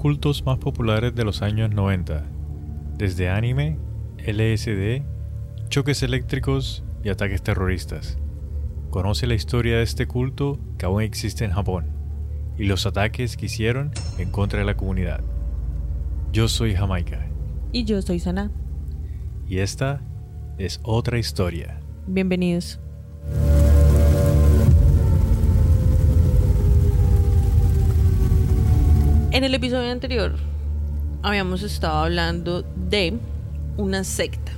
Cultos más populares de los años 90, desde anime, LSD, choques eléctricos y ataques terroristas. Conoce la historia de este culto que aún existe en Japón y los ataques que hicieron en contra de la comunidad. Yo soy Jamaica. Y yo soy Sana. Y esta es otra historia. Bienvenidos. En el episodio anterior habíamos estado hablando de una secta.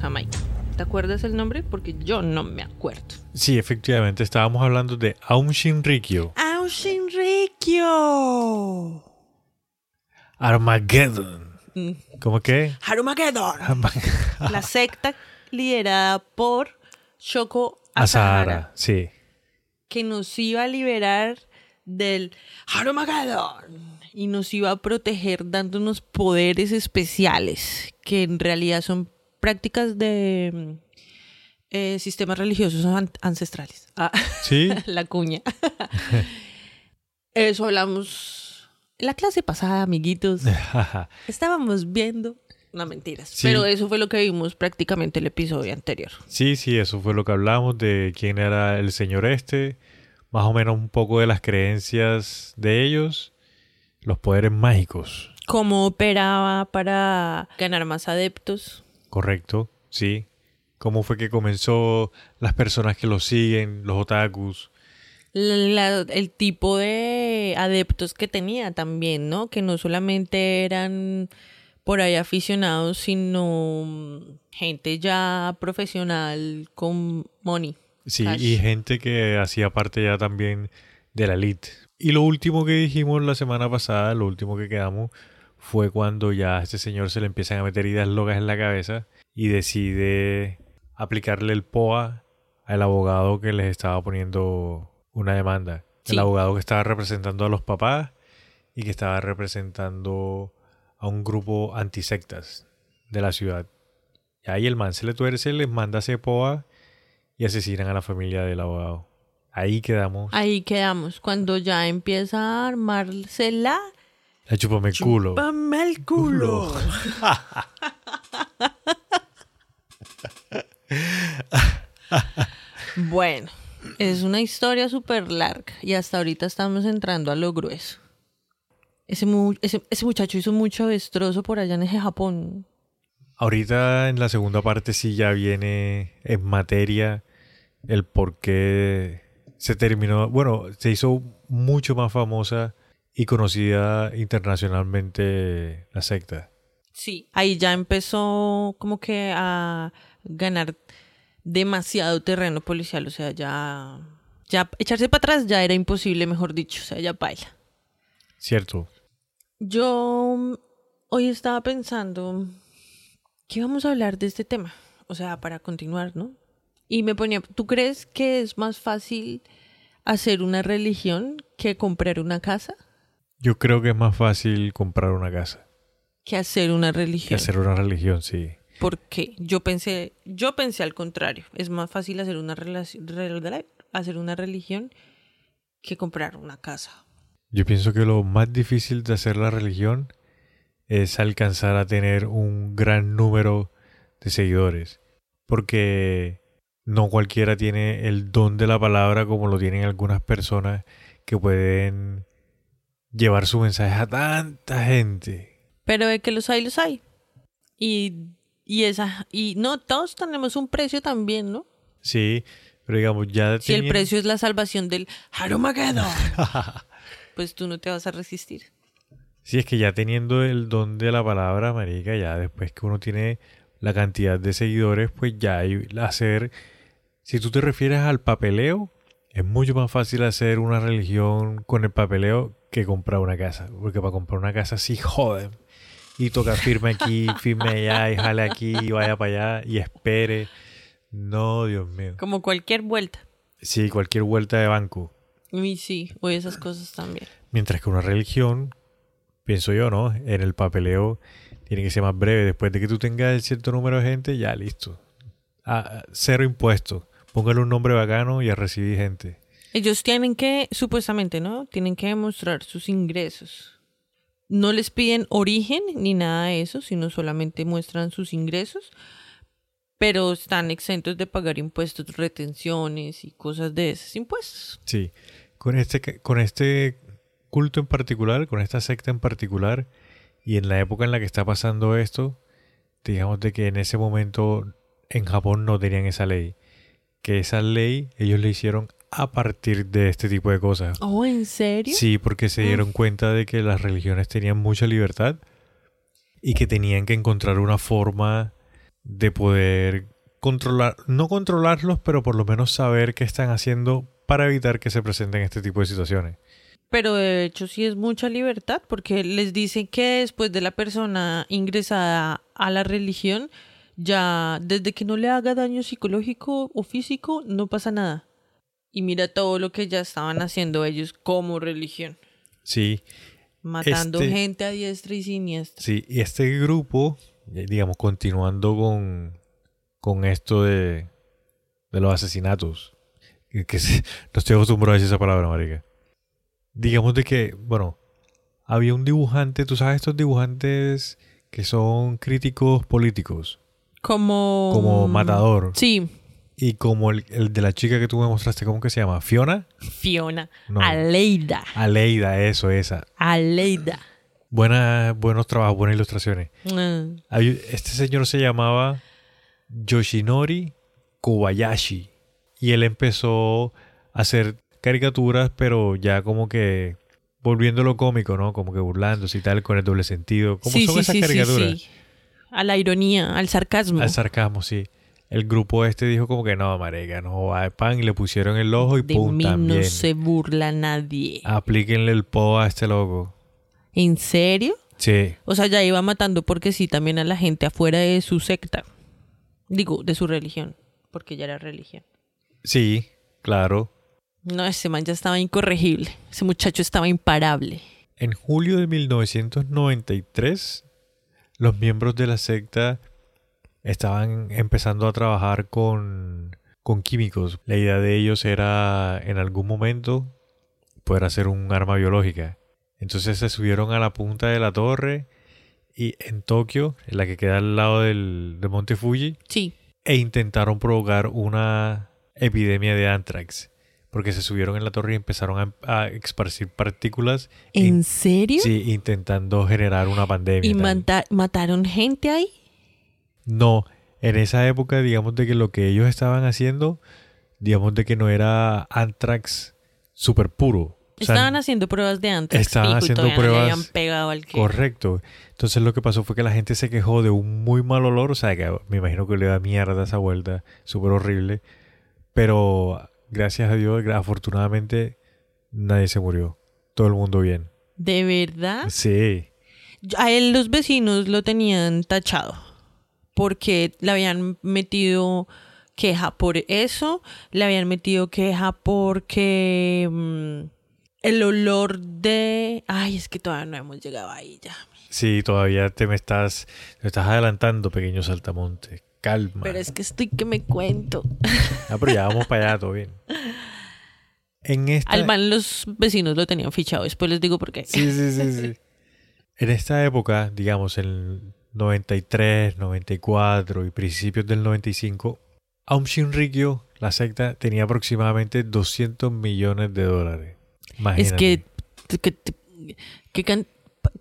Jamaica. ¿Te acuerdas el nombre? Porque yo no me acuerdo. Sí, efectivamente, estábamos hablando de Aum Shinrikyo. ¡Aum Shinrikyo! Armageddon. Mm. ¿Cómo que? Harumageddon. La secta liderada por Shoko Asahara. Asahara, Sí. que nos iba a liberar del Harumageddon y nos iba a proteger dándonos poderes especiales que en realidad son prácticas de eh, sistemas religiosos an- ancestrales. Ah, Sí. la cuña. Eso hablamos la clase pasada, amiguitos. Estábamos viendo. No mentiras. Sí. Pero eso fue lo que vimos prácticamente el episodio anterior. sí, sí, eso fue lo que hablamos de quién era el señor este, más o menos un poco de las creencias de ellos, los poderes mágicos. Cómo operaba para ganar más adeptos. Correcto, sí. ¿Cómo fue que comenzó las personas que lo siguen, los otakus? La- el tipo de adeptos que tenía también, ¿no? Que no solamente eran por ahí aficionados, sino mm, gente ya profesional con money. Sí, Cash. y gente que hacía parte ya también de la elite. Y lo último que dijimos la semana pasada, lo último que quedamos, fue cuando ya a este señor se le empiezan a meter ideas locas en la cabeza y decide aplicarle el POA al abogado que les estaba poniendo una demanda. Sí. El abogado que estaba representando a los papás y que estaba representando a un grupo antisectas de la ciudad. Y ahí el man se le tuerce, les manda ese POA y asesinan a la familia del abogado. Ahí quedamos. Ahí quedamos. Cuando ya empieza a armársela. La chupame el culo. ¡Chúpame el culo! bueno, es una historia súper larga y hasta ahorita estamos entrando a lo grueso. Ese, mu- ese, ese muchacho hizo mucho destrozo por allá en ese Japón. Ahorita en la segunda parte sí ya viene en materia el por qué se terminó. Bueno, se hizo mucho más famosa y conocida internacionalmente la secta. Sí. Ahí ya empezó como que a ganar demasiado terreno policial. O sea, ya, ya echarse para atrás ya era imposible, mejor dicho. O sea, ya baila. ¿Cierto? Yo mm, hoy estaba pensando que íbamos a hablar de este tema, o sea, para continuar, ¿no? Y me ponía, ¿tú crees que es más fácil hacer una religión que comprar una casa? Yo creo que es más fácil comprar una casa Que hacer una que religión. hacer una religión, sí. ¿Por qué? Yo pensé, yo pensé al contrario. Es más fácil hacer una hacer una religión que comprar una casa. Yo pienso que lo más difícil de hacer la religión es alcanzar a tener un gran número de seguidores. Porque no cualquiera tiene el don de la palabra como lo tienen algunas personas que pueden llevar su mensaje a tanta gente. Pero de que los hay, los hay. Y, y esa, y no, todos tenemos un precio también, ¿no? Sí, pero digamos, ya Si el precio es la salvación del Harumageddon, pues tú no te vas a resistir. Sí, es que ya teniendo el don de la palabra, marica, ya después que uno tiene la cantidad de seguidores, pues ya hay hacer... Si tú te refieres al papeleo, es mucho más fácil hacer una religión con el papeleo que comprar una casa. Porque para comprar una casa sí joden. Y toca firme aquí, firme allá, y jale aquí, y vaya para allá, y espere. No, Dios mío. Como cualquier vuelta. Sí, cualquier vuelta de banco. Y sí, o esas cosas también. Mientras que una religión, pienso yo, ¿no? En el papeleo tiene que ser más breve. Después de que tú tengas el cierto número de gente, ya listo. Ah, cero impuestos. Póngale un nombre bacano y a recibir gente. Ellos tienen que, supuestamente, ¿no? Tienen que demostrar sus ingresos. no les piden origen ni nada de eso, sino solamente muestran sus ingresos, pero están exentos de pagar impuestos, retenciones y cosas de esos impuestos. Sí, con este, con este culto en particular, con esta secta en particular, y en la época en la que está pasando esto, digamos de que en ese momento en Japón no tenían esa ley. Que esa ley ellos le hicieron a partir de este tipo de cosas. Oh, ¿en serio? Sí, porque se dieron cuenta de que las religiones tenían mucha libertad y que tenían que encontrar una forma de poder controlar, no controlarlos, pero por lo menos saber qué están haciendo para evitar que se presenten este tipo de situaciones. Pero de hecho sí es mucha libertad, porque les dicen que después de la persona ingresada a la religión, ya desde que no le haga daño psicológico o físico, no pasa nada. Y mira todo lo que ya estaban haciendo ellos como religión. Sí, Matando Este- gente a diestra y siniestra. sí, y este grupo, eh, digamos, continuando con, con esto de, de los asesinatos, que, que se- no estoy acostumbrado a decir esa palabra, marica. Digamos de que, bueno, había un dibujante, tú sabes estos dibujantes que son críticos políticos, Como... como Matador, Sí, y como el, el de la chica que tú me mostraste, ¿cómo que se llama? ¿Fiona? Fiona. No. Aleida. Aleida, eso, esa. Aleida. Buena, buenos trabajos, buenas ilustraciones. Hay- Este señor se llamaba Yoshinori Kobayashi. Y él empezó a hacer caricaturas, pero ya como que volviéndolo cómico, ¿no? Como que burlándose y tal, con el doble sentido. ¿Cómo sí, son sí, esas sí, caricaturas? A la ironía, al sarcasmo. Al sarcasmo, sí. El grupo este dijo como que no, marica, no va de pan. Y le pusieron el ojo y de pum, mí también. no se burla nadie. Aplíquenle el po a este loco. ¿En serio? Sí, O sea, ya iba matando porque sí también a la gente afuera de su secta. Digo, de su religión. Porque ya era religión. sí, claro. No, ese man ya estaba incorregible. Ese muchacho estaba imparable. En julio de 1993, los miembros de la secta estaban empezando a trabajar con, con químicos. La idea de ellos era en algún momento poder hacer un arma biológica. Entonces se subieron a la punta de la torre y en Tokio, en la que queda al lado del, del monte Fuji, Sí. e intentaron provocar una epidemia de anthrax. Porque se subieron en la torre y empezaron a, a esparcir partículas ¿En serio? Sí, intentando generar una pandemia. ¿Y mata- mataron gente ahí? No, en esa época, digamos de que lo que ellos estaban haciendo, digamos de que no era anthrax super puro. O sea, Estaban haciendo pruebas de antes. estaban haciendo No pruebas- habían pegado al que... Correcto. Entonces lo que pasó fue que la gente se quejó de un muy mal olor, o sea, que me imagino que le da mierda esa vuelta, súper horrible. Pero gracias a Dios, afortunadamente, nadie se murió. Todo el mundo bien. ¿De verdad? Sí. A él los vecinos lo tenían tachado porque le habían metido queja por eso, le habían metido queja porque mm, el olor de... Ay, es que todavía no hemos llegado ahí ya. Sí, todavía te me estás, te estás adelantando, pequeño saltamonte. Calma. Pero es que estoy que me cuento. Ah, pero ya vamos para allá, todo bien. En esta... Al man los vecinos lo tenían fichado, después les digo por qué. Sí, sí, sí, sí. En esta época, digamos, en 93, 94 y principios del 95, Aum Shinrikyo, la secta, tenía aproximadamente 200 millones de dólares. Es Imagínate. que... que, que can- pa-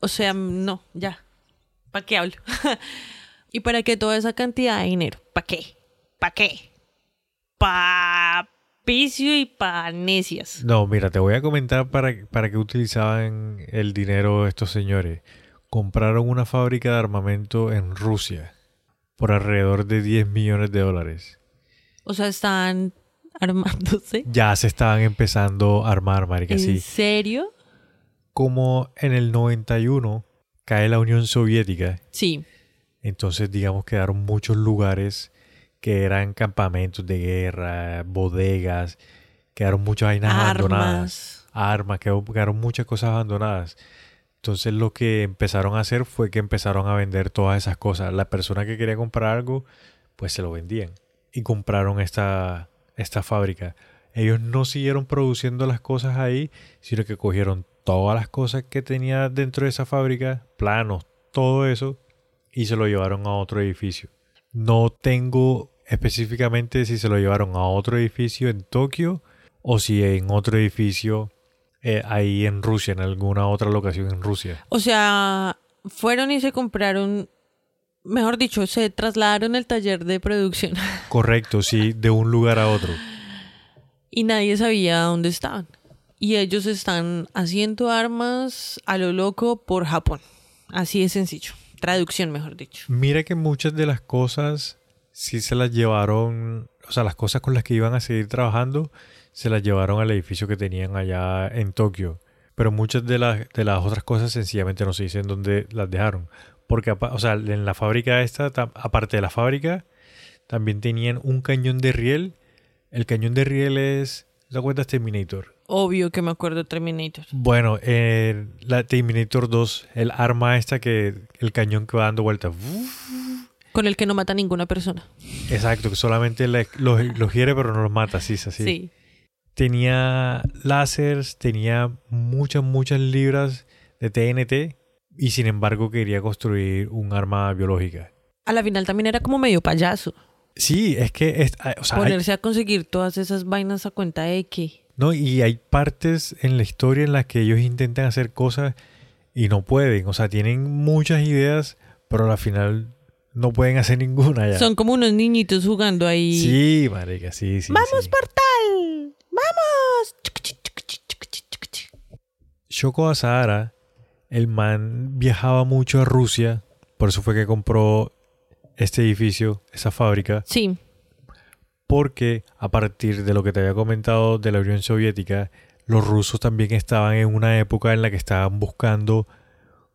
o sea, no, ya. ¿Para qué hablo? ¿Y para qué toda esa cantidad de dinero? ¿Para qué? ¿Para qué? Pa picio y pa necias. No, mira, te voy a comentar para, para qué utilizaban el dinero estos señores. Compraron una fábrica de armamento en Rusia por alrededor de 10 millones de dólares. O sea, están armándose. Ya se estaban empezando a armar, marica, ¿En sí. serio? Como en el 91 cae la Unión Soviética, Sí. Entonces digamos quedaron muchos lugares que eran campamentos de guerra, bodegas, quedaron muchas vainas abandonadas. Armas. quedaron muchas cosas abandonadas. Entonces lo que empezaron a hacer fue que empezaron a vender todas esas cosas. La persona que quería comprar algo, pues se lo vendían. Y compraron esta, esta fábrica. ellos no siguieron produciendo las cosas ahí, sino que cogieron todas las cosas que tenía dentro de esa fábrica, planos, todo eso, y se lo llevaron a otro edificio. No tengo específicamente si se lo llevaron a otro edificio en Tokio o si en otro edificio eh, ahí en Rusia, en alguna otra locación en Rusia. O sea, fueron y se compraron, mejor dicho, se trasladaron el taller de producción Correcto, sí, de un lugar a otro. y nadie sabía dónde estaban. Y ellos están haciendo armas a lo loco por Japón. Así de sencillo. Traducción, mejor dicho. Mira que muchas de las cosas sí se las llevaron, o sea, las cosas con las que iban a seguir trabajando, se las llevaron al edificio que tenían allá en Tokio. Pero muchas de las, de las otras cosas sencillamente no se dicen dónde las dejaron. Porque, o sea, en la fábrica esta, aparte de la fábrica, también tenían un cañón de riel. El cañón de riel es, ¿te cuentas Terminator? Obvio que me acuerdo de Terminator. Bueno, eh, la Terminator 2, el arma esta que, el cañón que va dando vueltas. Con el que no mata a ninguna persona. Exacto, que solamente le- los, los hiere pero no los mata, sí, es así. Sí. Tenía láseres, tenía muchas, muchas libras de TNT y sin embargo quería construir un arma biológica. A la final también era como medio payaso. Sí, es que, es- o sea, hay- Ponerse a conseguir todas esas vainas a cuenta de que. No, y hay partes en la historia en las que ellos intentan hacer cosas y no pueden. O sea, tienen muchas ideas, pero al final no pueden hacer ninguna ya. Son como unos niñitos jugando ahí. Sí, marica, sí, sí. ¡Vamos, sí. portal! ¡Vamos! Shoko Asahara, el man viajaba mucho a Rusia, por eso fue que compró este edificio, esa fábrica, Sí. Porque a partir de lo que te había comentado de la Unión Soviética, los rusos también estaban en una época en la que estaban buscando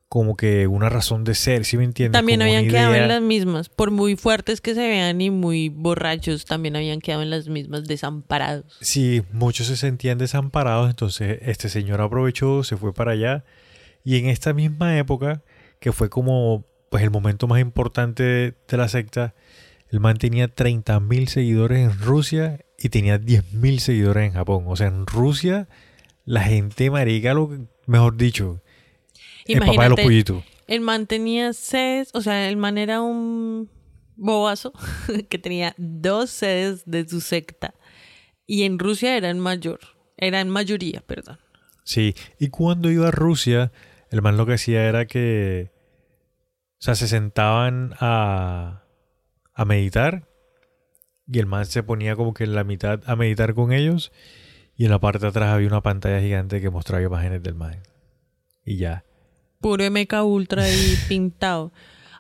como que una razón de ser, ¿sí me entiendes? También Como habían quedado en las mismas. Por muy fuertes que se vean y muy borrachos, también habían quedado en las mismas, desamparados. Sí, muchos se sentían desamparados, entonces este señor aprovechó, se fue para allá y en esta misma época, que fue como pues el momento más importante de la secta, el man tenía 30.000 seguidores en Rusia y tenía 10.000 seguidores en Japón. O sea, en Rusia la gente marica, lo que- mejor dicho, el papá de los pollitos. el man tenía sedes, o sea, el man era un bobazo que tenía dos sedes de su secta. Y en Rusia era en mayor, era en mayoría, perdón. Sí, y cuando iba a Rusia, el man lo que hacía era que, o sea, se sentaban a, a meditar y el man se ponía como que en la mitad a meditar con ellos y en la parte de atrás había una pantalla gigante que mostraba imágenes del man. Y ya. Puro MK Ultra ahí pintado.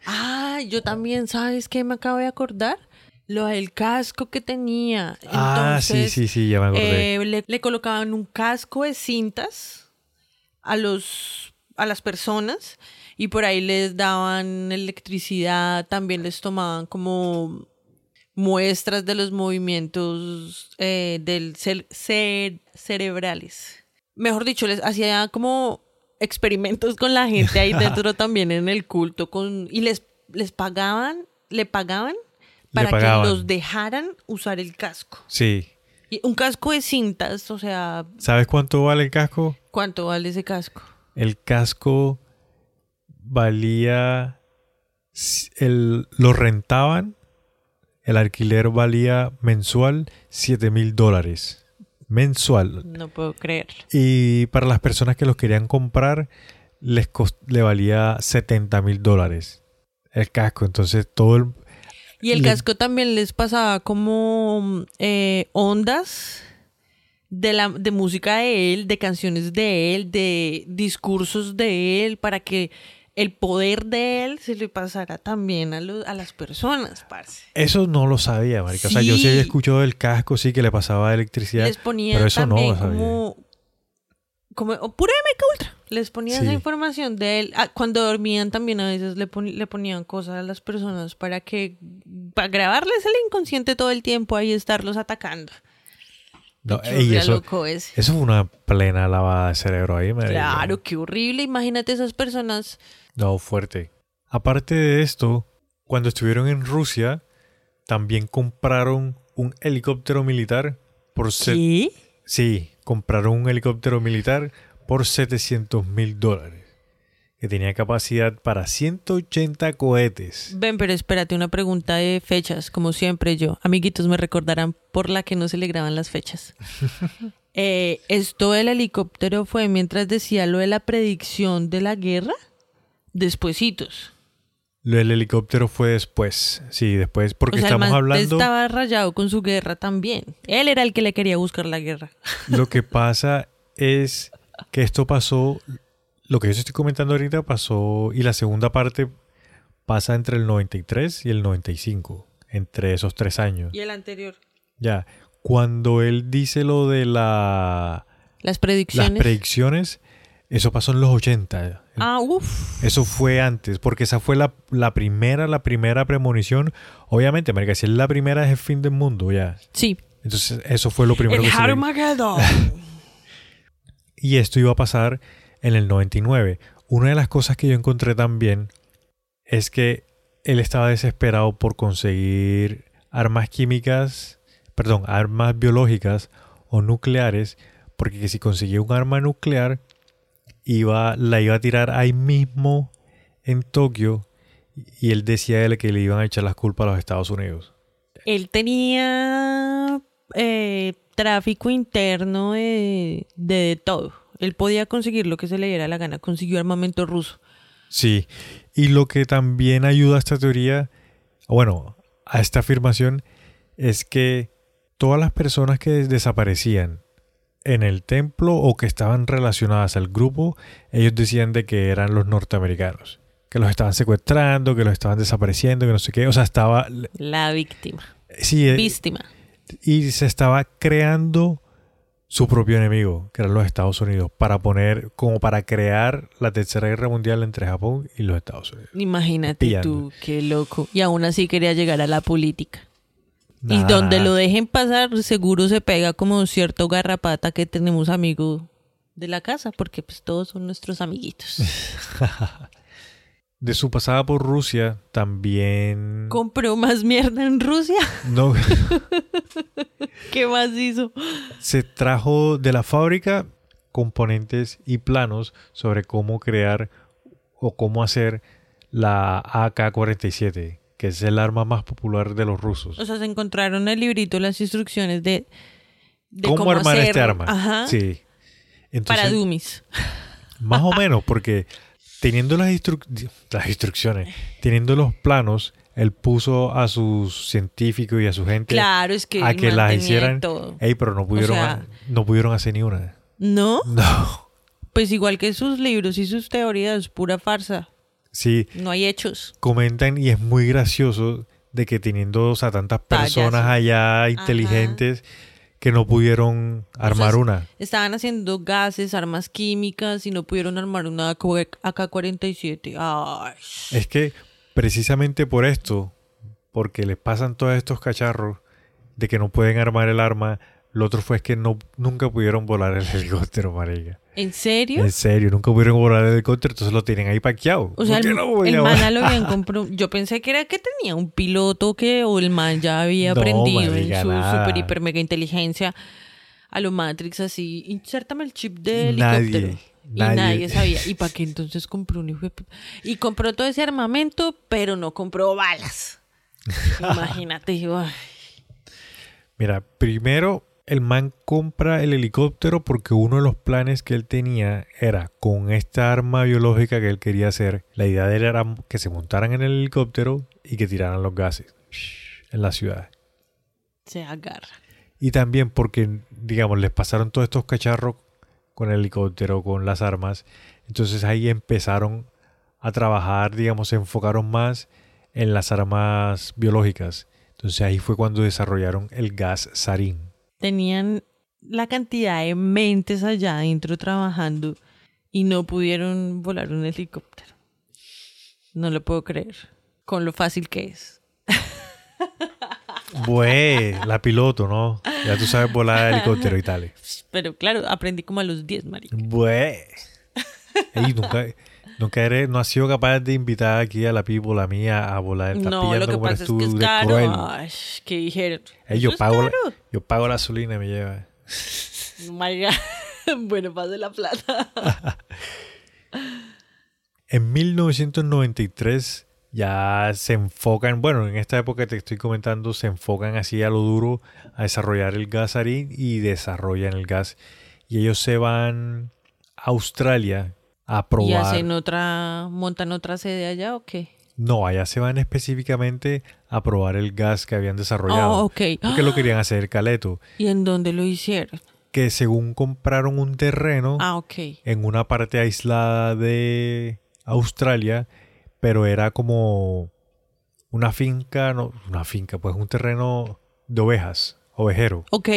Ah, yo también, ¿sabes qué me acabo de acordar? Lo del casco que tenía. ah, sí, Entonces, sí, sí, ya me acordé. eh, le, le colocaban un casco de cintas a los a las personas y por ahí les daban electricidad, también les tomaban como muestras de los movimientos eh, del cel- cer- cerebrales. Mejor dicho, les hacía como experimentos con la gente ahí dentro también en el culto con y les les pagaban, le pagaban para pagaban. que los dejaran usar el casco. Sí. Y un casco de cintas, o sea, ¿Sabes cuánto vale el casco? ¿cuánto vale ese casco? El casco valía. El, lo rentaban. El alquiler valía mensual 7 mil dólares. Mensual. No puedo creerlo. Y para las personas que los querían comprar, les cost- le valía 70 mil dólares el casco. Entonces todo el. Y el Le- casco también les pasaba como eh, ondas de, la, de música de él, de canciones de él, de discursos de él, para que el poder de él se le pasara también a, los- a las personas, parce. Eso no lo sabía, marica. O sea, yo sí había escuchado del casco, sí, que le pasaba electricidad. Les ponían pero eso no lo sabía. como, como o pura MK Ultra. Les ponían Sí. esa información de él. Ah, cuando dormían también a veces le, pon- le ponían cosas a las personas para que para grabarles el inconsciente todo el tiempo ahí estarlos atacando. No, ey, eso, loco ese. eso fue una plena lavada de cerebro ahí, marica. Claro, qué horrible. Imagínate esas personas. No, fuerte. Aparte de esto, cuando estuvieron en Rusia, también compraron un helicóptero militar por ¿Qué? Sí, compraron un helicóptero militar por 700 mil dólares. Que tenía capacidad para 180 cohetes. Ven, pero espérate, una pregunta de fechas, como siempre yo. Amiguitos, me recordarán por la que no se le graban las fechas. Eh, ¿Esto del helicóptero fue mientras decía lo de la predicción de la guerra? Despuesitos. Lo del helicóptero fue después. Sí, después, porque o sea, el estamos man hablando. estaba rayado con su guerra también. Él era el que le quería buscar la guerra. Lo que pasa es que esto pasó. Lo que yo estoy comentando ahorita pasó. Y la segunda parte pasa entre el 93 y el 95. Entre esos tres años. ¿Y el anterior? Ya. Cuando él dice lo de la, Las las predicciones. predicciones, eso pasó en los 80. Ah, uff. Eso fue antes, porque esa fue la, la primera, la primera premonición. Obviamente, América, si es la primera es el fin del mundo, ya. Sí. Entonces, eso fue lo primero El que se le- Armageddon. Y esto iba a pasar en el 99. Una de las cosas que yo encontré también es que él estaba desesperado por conseguir armas químicas, perdón, armas biológicas o nucleares, porque que si conseguía un arma nuclear, iba, la iba a tirar ahí mismo en Tokio y él decía él que le iban a echar las culpas a los Estados Unidos. Él tenía eh, tráfico interno de, de todo. Él podía conseguir lo que se le diera la gana. Consiguió armamento ruso. Sí, y lo que también ayuda a esta teoría, bueno, a esta afirmación, es que todas las personas que desaparecían en el templo o que estaban relacionadas al grupo, ellos decían de que eran los norteamericanos, que los estaban secuestrando, que los estaban desapareciendo, que no sé qué, o sea, estaba... La víctima. Sí, eh, Víctima. y se estaba creando su propio enemigo, que eran los Estados Unidos, para poner, como para crear la tercera guerra mundial entre Japón y los Estados Unidos. Imagínate pillando. tú, qué loco. Y aún así quería llegar a la política. Y donde lo dejen pasar, seguro se pega como cierto garrapata que tenemos amigo de la casa, porque pues todos son nuestros amiguitos. De su pasada por Rusia, también... Compró más mierda en Rusia. No, ¿Qué más hizo? se trajo de la fábrica componentes y planos sobre cómo crear o cómo hacer la AK-47, que es el arma más popular de los rusos. O sea, se encontraron el librito, las instrucciones de, de ¿Cómo, armar hacer- este arma? Ajá. Sí. Entonces, para dummies. Más o menos, porque teniendo las, instru- las instrucciones, teniendo los planos, él puso a sus científicos y a su gente Claro, es que a que las hicieran. todo. Ey, pero no pudieron, sea- no pudieron hacer ni una. ¿No? No. Pues igual que sus libros y sus teorías, pura farsa. Sí, No hay hechos. comentan y es muy gracioso de que teniendo o sea, tantas personas Payaso. allá inteligentes que no pudieron armar sea, una. Estaban haciendo gases, armas químicas y no pudieron armar una AK-47. Ay. Es que precisamente por esto, porque les pasan todos estos cacharros de que no pueden armar el arma, lo otro fue es que no, nunca pudieron volar el helicóptero, marica. ¿En serio? En serio, nunca pudieron volar el helicóptero, entonces lo tienen ahí paqueado. O sea, ¿Por qué el, el man lo habían comprado. Yo pensé que era que tenía un piloto que, o el man ya había No, aprendido en su nada. super hiper mega inteligencia a lo Matrix así. Insértame el chip de Nadie, helicóptero. Y nadie. nadie, sabía. ¿Y para qué entonces compró un hijo de Y compró todo ese armamento, pero no compró balas. Imagínate. Mira, primero el man compra el helicóptero porque uno de los planes que él tenía era con esta arma biológica que él quería hacer, la idea de él era que se montaran en el helicóptero y que tiraran los gases en la ciudad. Se agarra. Y también porque, digamos, les pasaron todos estos cacharros con el helicóptero, con las armas. Entonces ahí empezaron a trabajar, digamos, se enfocaron más en las armas biológicas. Entonces ahí fue cuando desarrollaron el gas sarín. Tenían la cantidad de mentes allá adentro trabajando y no pudieron volar un helicóptero. No lo puedo creer. Con lo fácil que es. Bue, la piloto, ¿no? Ya tú sabes volar helicóptero y tal. Pero claro, aprendí como a los 10, marica. Bue. Ey, nunca, Nunca eres, no has sido capaz de invitar aquí a la people, a mí, a, volar. Estás No, lo que pasa es que es caro. Ay, ¿Qué dijeron? Yo, pago la, yo pago la gasolina y me lleva. Oh my God. bueno, pase la plata. En 1993 ya se enfocan, bueno, en esta época que te estoy comentando, se enfocan así a lo duro a desarrollar el gas sarín y desarrollan el gas. Y ellos se van a Australia a ¿Y probar. hacen otra, montan otra sede allá o qué? No, allá se van específicamente a probar el gas que habían desarrollado. Oh, ok. Porque lo querían hacer caleto. ¿Y en dónde lo hicieron? Que según compraron un terreno Ah, ok. en una parte aislada de Australia, pero era como una finca, no, una finca, pues un terreno de ovejas, ovejero. Ok.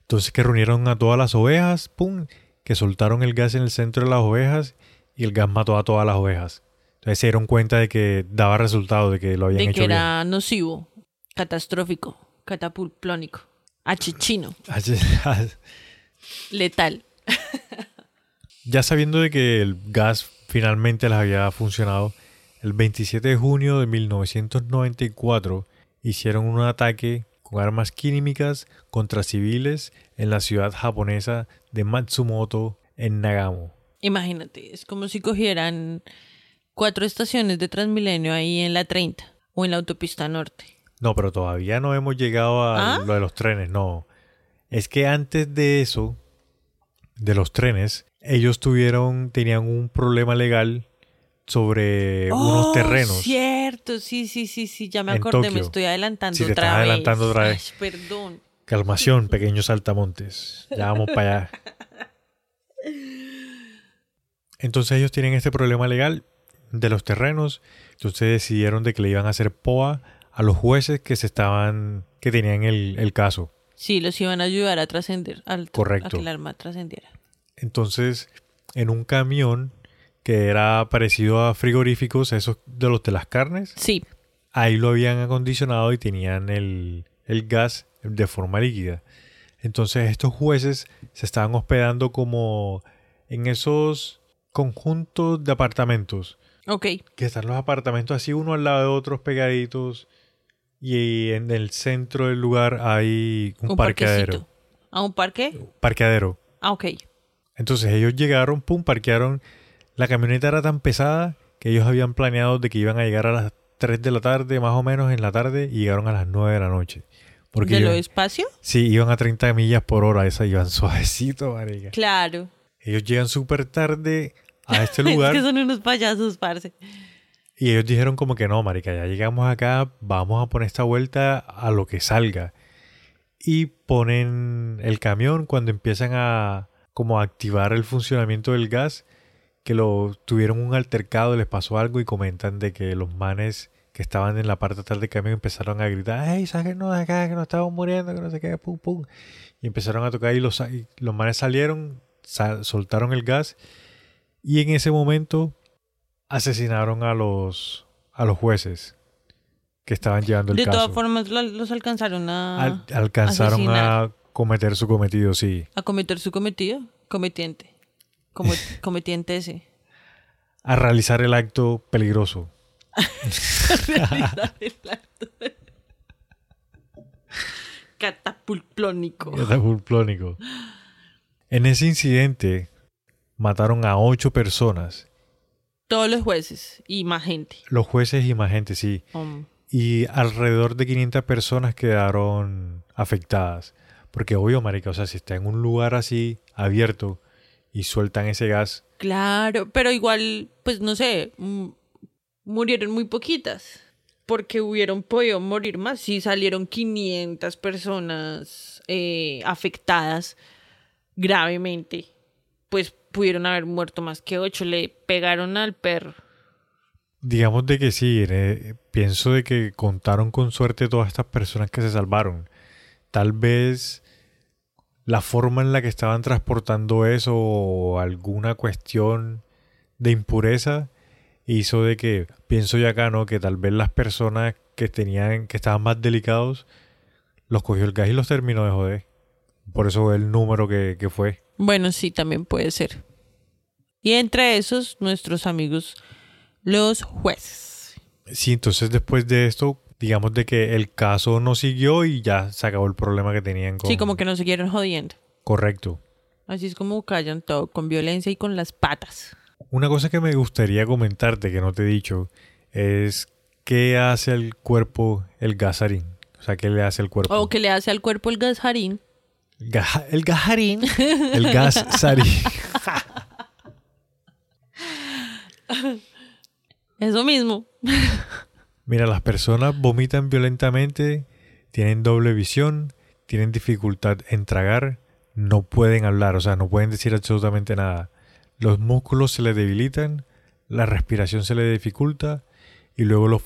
Entonces que reunieron a todas las ovejas, pum, que soltaron el gas en el centro de las ovejas y el gas mató a todas las ovejas. Entonces se dieron cuenta de que daba resultado, de que lo habían De hecho que era nocivo, catastrófico, catapulplónico, achichino, letal. Ya sabiendo de que el gas finalmente les había funcionado, el 27 de junio de 1994 hicieron un ataque con armas químicas contra civiles en la ciudad japonesa de Matsumoto en Nagamo. Imagínate, es como si cogieran cuatro estaciones de Transmilenio ahí en la 30 o en la autopista norte. No, pero todavía no hemos llegado a ¿Ah? lo de los trenes, no. Es que antes de eso, de los trenes, ellos tuvieron, tenían un problema legal sobre unos Oh, terrenos. Cierto, sí, sí, sí, sí, ya me acordé, me estoy adelantando Sí, te otra estás vez. adelantando otra vez. Ay, perdón. Calmación, pequeños saltamontes. Ya vamos para allá. Entonces ellos tienen este problema legal de los terrenos. Entonces decidieron de que le iban a hacer POA a los jueces que se estaban, que tenían el, el caso. Sí, los iban a ayudar a trascender, al- Correcto. a que el arma trascendiera. Entonces, en un camión que era parecido a frigoríficos, esos de los de las carnes, Sí, ahí lo habían acondicionado y tenían el, el gas de forma líquida. Entonces estos jueces se estaban hospedando como en esos conjuntos de apartamentos, ok. que están los apartamentos así uno al lado de otros pegaditos y en el centro del lugar hay un, Un parqueadero. ¿A un parque? Parqueadero. Ah, ok. Entonces ellos llegaron, pum, parquearon. La camioneta era tan pesada que ellos habían planeado de que iban a llegar a las 3 de la tarde, más o menos en la tarde, y llegaron a las 9 de la noche. Porque ¿De lo iban- despacio? sí, iban a 30 millas por hora, esa iban suavecito, marica. Claro. Ellos llegan súper tarde a este Es lugar que son unos payasos, parce. y ellos dijeron como que no, marica, ya llegamos acá, vamos a poner esta vuelta a lo que salga. Y ponen el camión cuando empiezan a como a activar el funcionamiento del gas, que lo tuvieron un altercado, les pasó algo y comentan de que los manes que estaban en la parte de atrás del camión empezaron a gritar, ¡Hey, sáquenos de acá, que nos estamos muriendo, que no sé qué, pum, pum! Y empezaron a tocar y los, y los manes salieron, sal- soltaron el gas y en ese momento asesinaron a los, a los jueces que estaban llevando el De caso. todas formas, los alcanzaron a, Al- alcanzaron asesinar. a cometer su cometido, sí. a cometer su cometido. Cometiente. Como, cometiente ese. A realizar el acto peligroso. Catapulplónico. Catapulplónico. En ese incidente mataron a ocho personas. Todos los jueces y más gente. Los jueces y más gente, sí. Um, Y alrededor de 500 personas quedaron afectadas. Porque obvio, marica, o sea, si está en un lugar así abierto y sueltan ese gas, claro, pero igual, pues no sé, murieron muy poquitas. Porque hubieron podido morir más. Si salieron 500 personas eh, afectadas gravemente, pues pudieron haber muerto más que ocho. Le pegaron al perro. digamos de que sí, eh, pienso de que contaron con suerte todas estas personas que se salvaron. Tal vez la forma en la que estaban transportando eso o alguna cuestión de impureza hizo de que, pienso yo acá, ¿no? Que tal vez las personas que tenían, que estaban más delicados, los cogió el gas y los terminó de joder. Por eso el número que, que fue. Bueno, sí, también puede ser. Y entre esos, nuestros amigos, los jueces. Sí, entonces después de esto, digamos de que el caso no siguió y ya se acabó el problema que tenían con... Sí, como que nos siguieron jodiendo. Correcto. Así es como callan todo, con violencia y con las patas. Una cosa que me gustaría comentarte que no te he dicho es qué hace al cuerpo el gasarín. O sea, qué le hace al cuerpo. O que le hace al cuerpo el gasarín. Gaja- el gajarín. el gasarín. Eso mismo. Mira, las personas vomitan violentamente, tienen doble visión, tienen dificultad en tragar, no pueden hablar, o sea, no pueden decir absolutamente nada. Los músculos se les debilitan, la respiración se les dificulta y luego los,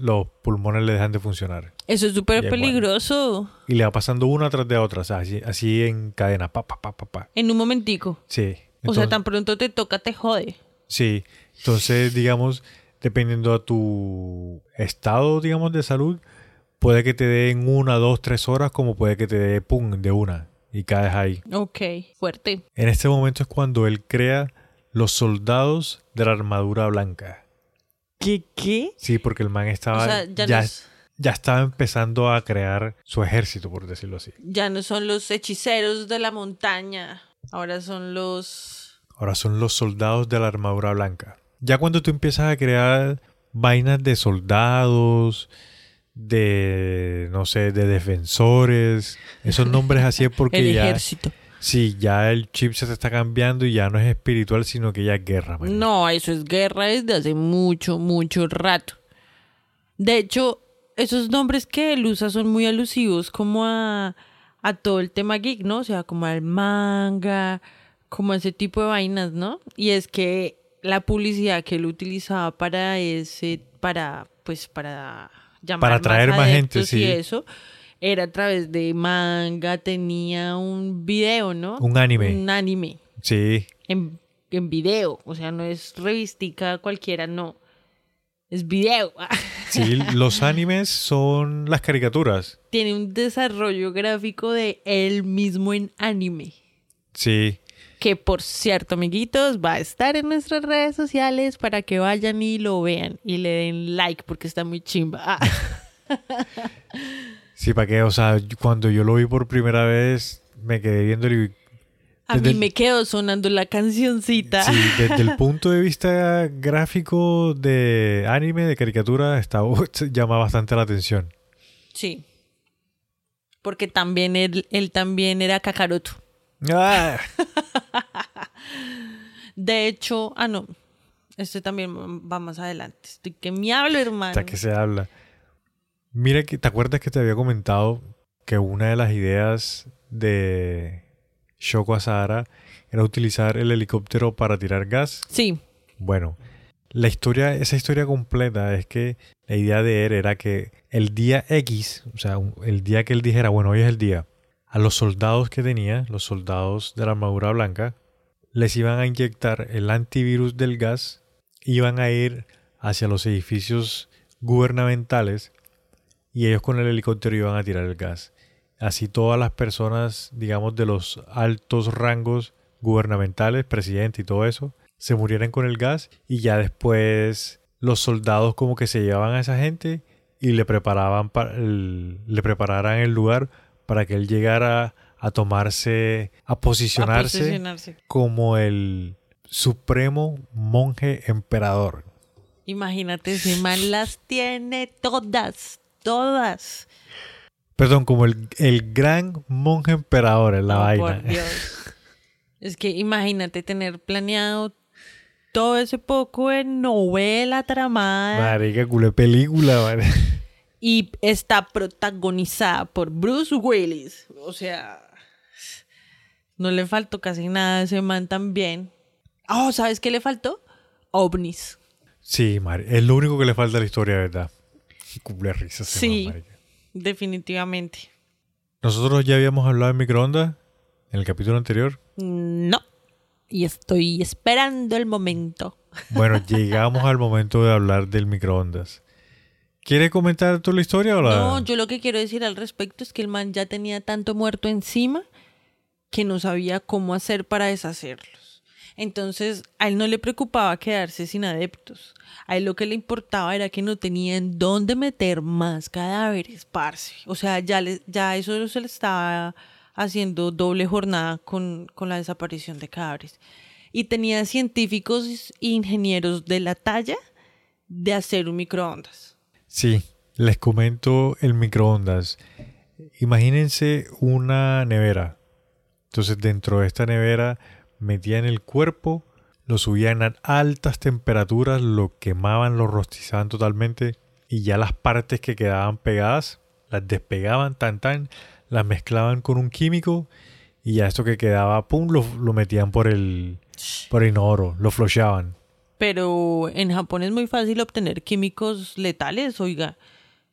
los pulmones le dejan de funcionar. Eso es súper peligroso. Y le va pasando una tras de otra, o sea, así, así en cadena, pa, pa, pa, pa, pa. En un momentico. Sí. o sea, Entonces- tan pronto te toca, te jode. Sí, entonces, digamos, dependiendo a tu estado, digamos, de salud, puede que te dé en una, dos, tres horas, como puede que te dé, pum, de una, y caes ahí. Ok, fuerte. En este momento es cuando él crea los soldados de la armadura blanca. ¿Qué? ¿Qué? Sí, porque el man estaba, o sea, ya, ya, no, es- ya estaba empezando a crear su ejército, por decirlo así. ya no son los hechiceros de la montaña. Ahora son los... Ahora son los soldados de la armadura blanca. Ya cuando tú empiezas a crear vainas de soldados, de, no sé, de defensores, esos nombres así es porque el ya, ejército. sí, ya el chip se está cambiando y ya no es espiritual, sino que ya es guerra. man. No, eso es guerra desde hace mucho, mucho rato. De hecho, esos nombres que él usa son muy alusivos como a, a todo el tema geek, ¿no? O sea, como al manga, como a ese tipo de vainas, ¿no? Y es que la publicidad que él utilizaba para ese, para, pues, para llamar Para atraer más gente, adeptos y sí. eso, era a través de manga, tenía un video, ¿no? Un anime. Un anime Sí, en, en video, o sea, no es revistica cualquiera, no. Es video. sí, los animes son las caricaturas. Tiene un desarrollo gráfico de él mismo en anime. Sí, Que por cierto, amiguitos, va a estar en nuestras redes sociales para que vayan y lo vean y le den like porque está muy chimba. Ah, sí, para qué, o sea, cuando yo lo vi por primera vez, me quedé viendo y a mí me quedó sonando la cancioncita. Sí, desde el punto de vista gráfico de anime, de caricatura, está, llama bastante la atención. Sí. Porque también él, él también era Kakaroto. Ah, De hecho, ah, no. Este también va más adelante. Estoy que me hablo, hermano. hasta que se habla. Mira, que, ¿te acuerdas que te había comentado que una de las ideas de Shoko Asahara era utilizar el helicóptero para tirar gas? Sí, Bueno, la historia, esa historia completa es que la idea de él era que el día X, o sea, el día que él dijera, bueno, hoy es el día, a los soldados que tenía, los soldados de la armadura blanca, les iban a inyectar el antivirus del gas, iban a ir hacia los edificios gubernamentales y ellos con el helicóptero iban a tirar el gas. Así todas las personas, digamos, de los altos rangos gubernamentales, presidente y todo eso, se murieran con el gas y ya después los soldados como que se llevaban a esa gente y le preparaban le prepararan el lugar para que él llegara a tomarse, a a posicionarse como el supremo monje emperador. Imagínate, ese man las tiene todas, todas. Perdón, como el, el gran monje emperador en la Oh, vaina. por Dios. Es que imagínate tener planeado todo ese poco en novela tramada Marica, culé película, man. Y está protagonizada por Bruce Willis. O sea, no le faltó casi nada a ese man también. Oh, ¿sabes qué le faltó? OVNIs. Sí, Mari, es lo único que le falta a la historia, ¿verdad? Cumple risas. Sí. man. Definitivamente. Nosotros ya habíamos hablado en microondas en el capítulo anterior. No. Y estoy esperando el momento. Bueno, llegamos al momento de hablar del microondas. ¿Quieres comentar tú la historia o la.? No, yo lo que quiero decir al respecto es que el man ya tenía tanto muerto encima que no sabía cómo hacer para deshacerlos. Entonces, a él no le preocupaba quedarse sin adeptos. A él lo que le importaba era que no tenían dónde meter más cadáveres, parce. O sea, ya, ya eso se le estaba haciendo doble jornada con, con la desaparición de cadáveres. Y tenía científicos e ingenieros de la talla de hacer un microondas. Sí, les comento el microondas. Imagínense una nevera. Entonces dentro de esta nevera metían el cuerpo, lo subían a altas temperaturas, lo quemaban, lo rostizaban totalmente y ya las partes que quedaban pegadas las despegaban tan tan, las mezclaban con un químico y ya esto que quedaba, pum, lo, metían por el, por el inodoro, lo flushaban. Pero en Japón es muy fácil obtener químicos letales, oiga.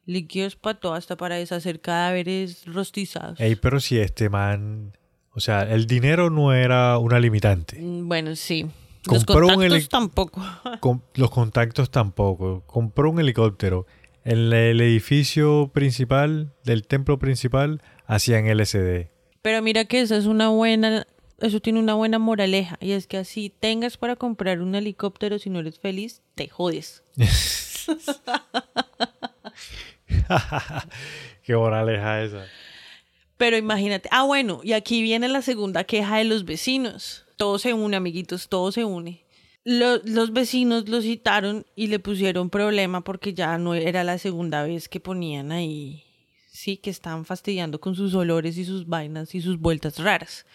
Líquidos para todo, hasta para deshacer cadáveres rostizados. Ey, pero si este man. O sea, el dinero no era una limitante. Mm, Bueno, sí. Los Compró contactos tampoco. Los contactos tampoco. Compró un helicóptero. En el edificio principal del templo principal hacían LCD. Pero mira que esa es una buena, eso tiene una buena moraleja. Y es que así tengas para comprar un helicóptero si no eres feliz, te jodes. Qué moraleja esa. Pero imagínate, ah bueno, y aquí viene la segunda queja de los vecinos. Todo se une, amiguitos, todo se une. Lo- los vecinos lo citaron y le pusieron problema porque ya no era la segunda vez que ponían ahí, sí, que estaban fastidiando con sus olores y sus vainas y sus vueltas raras.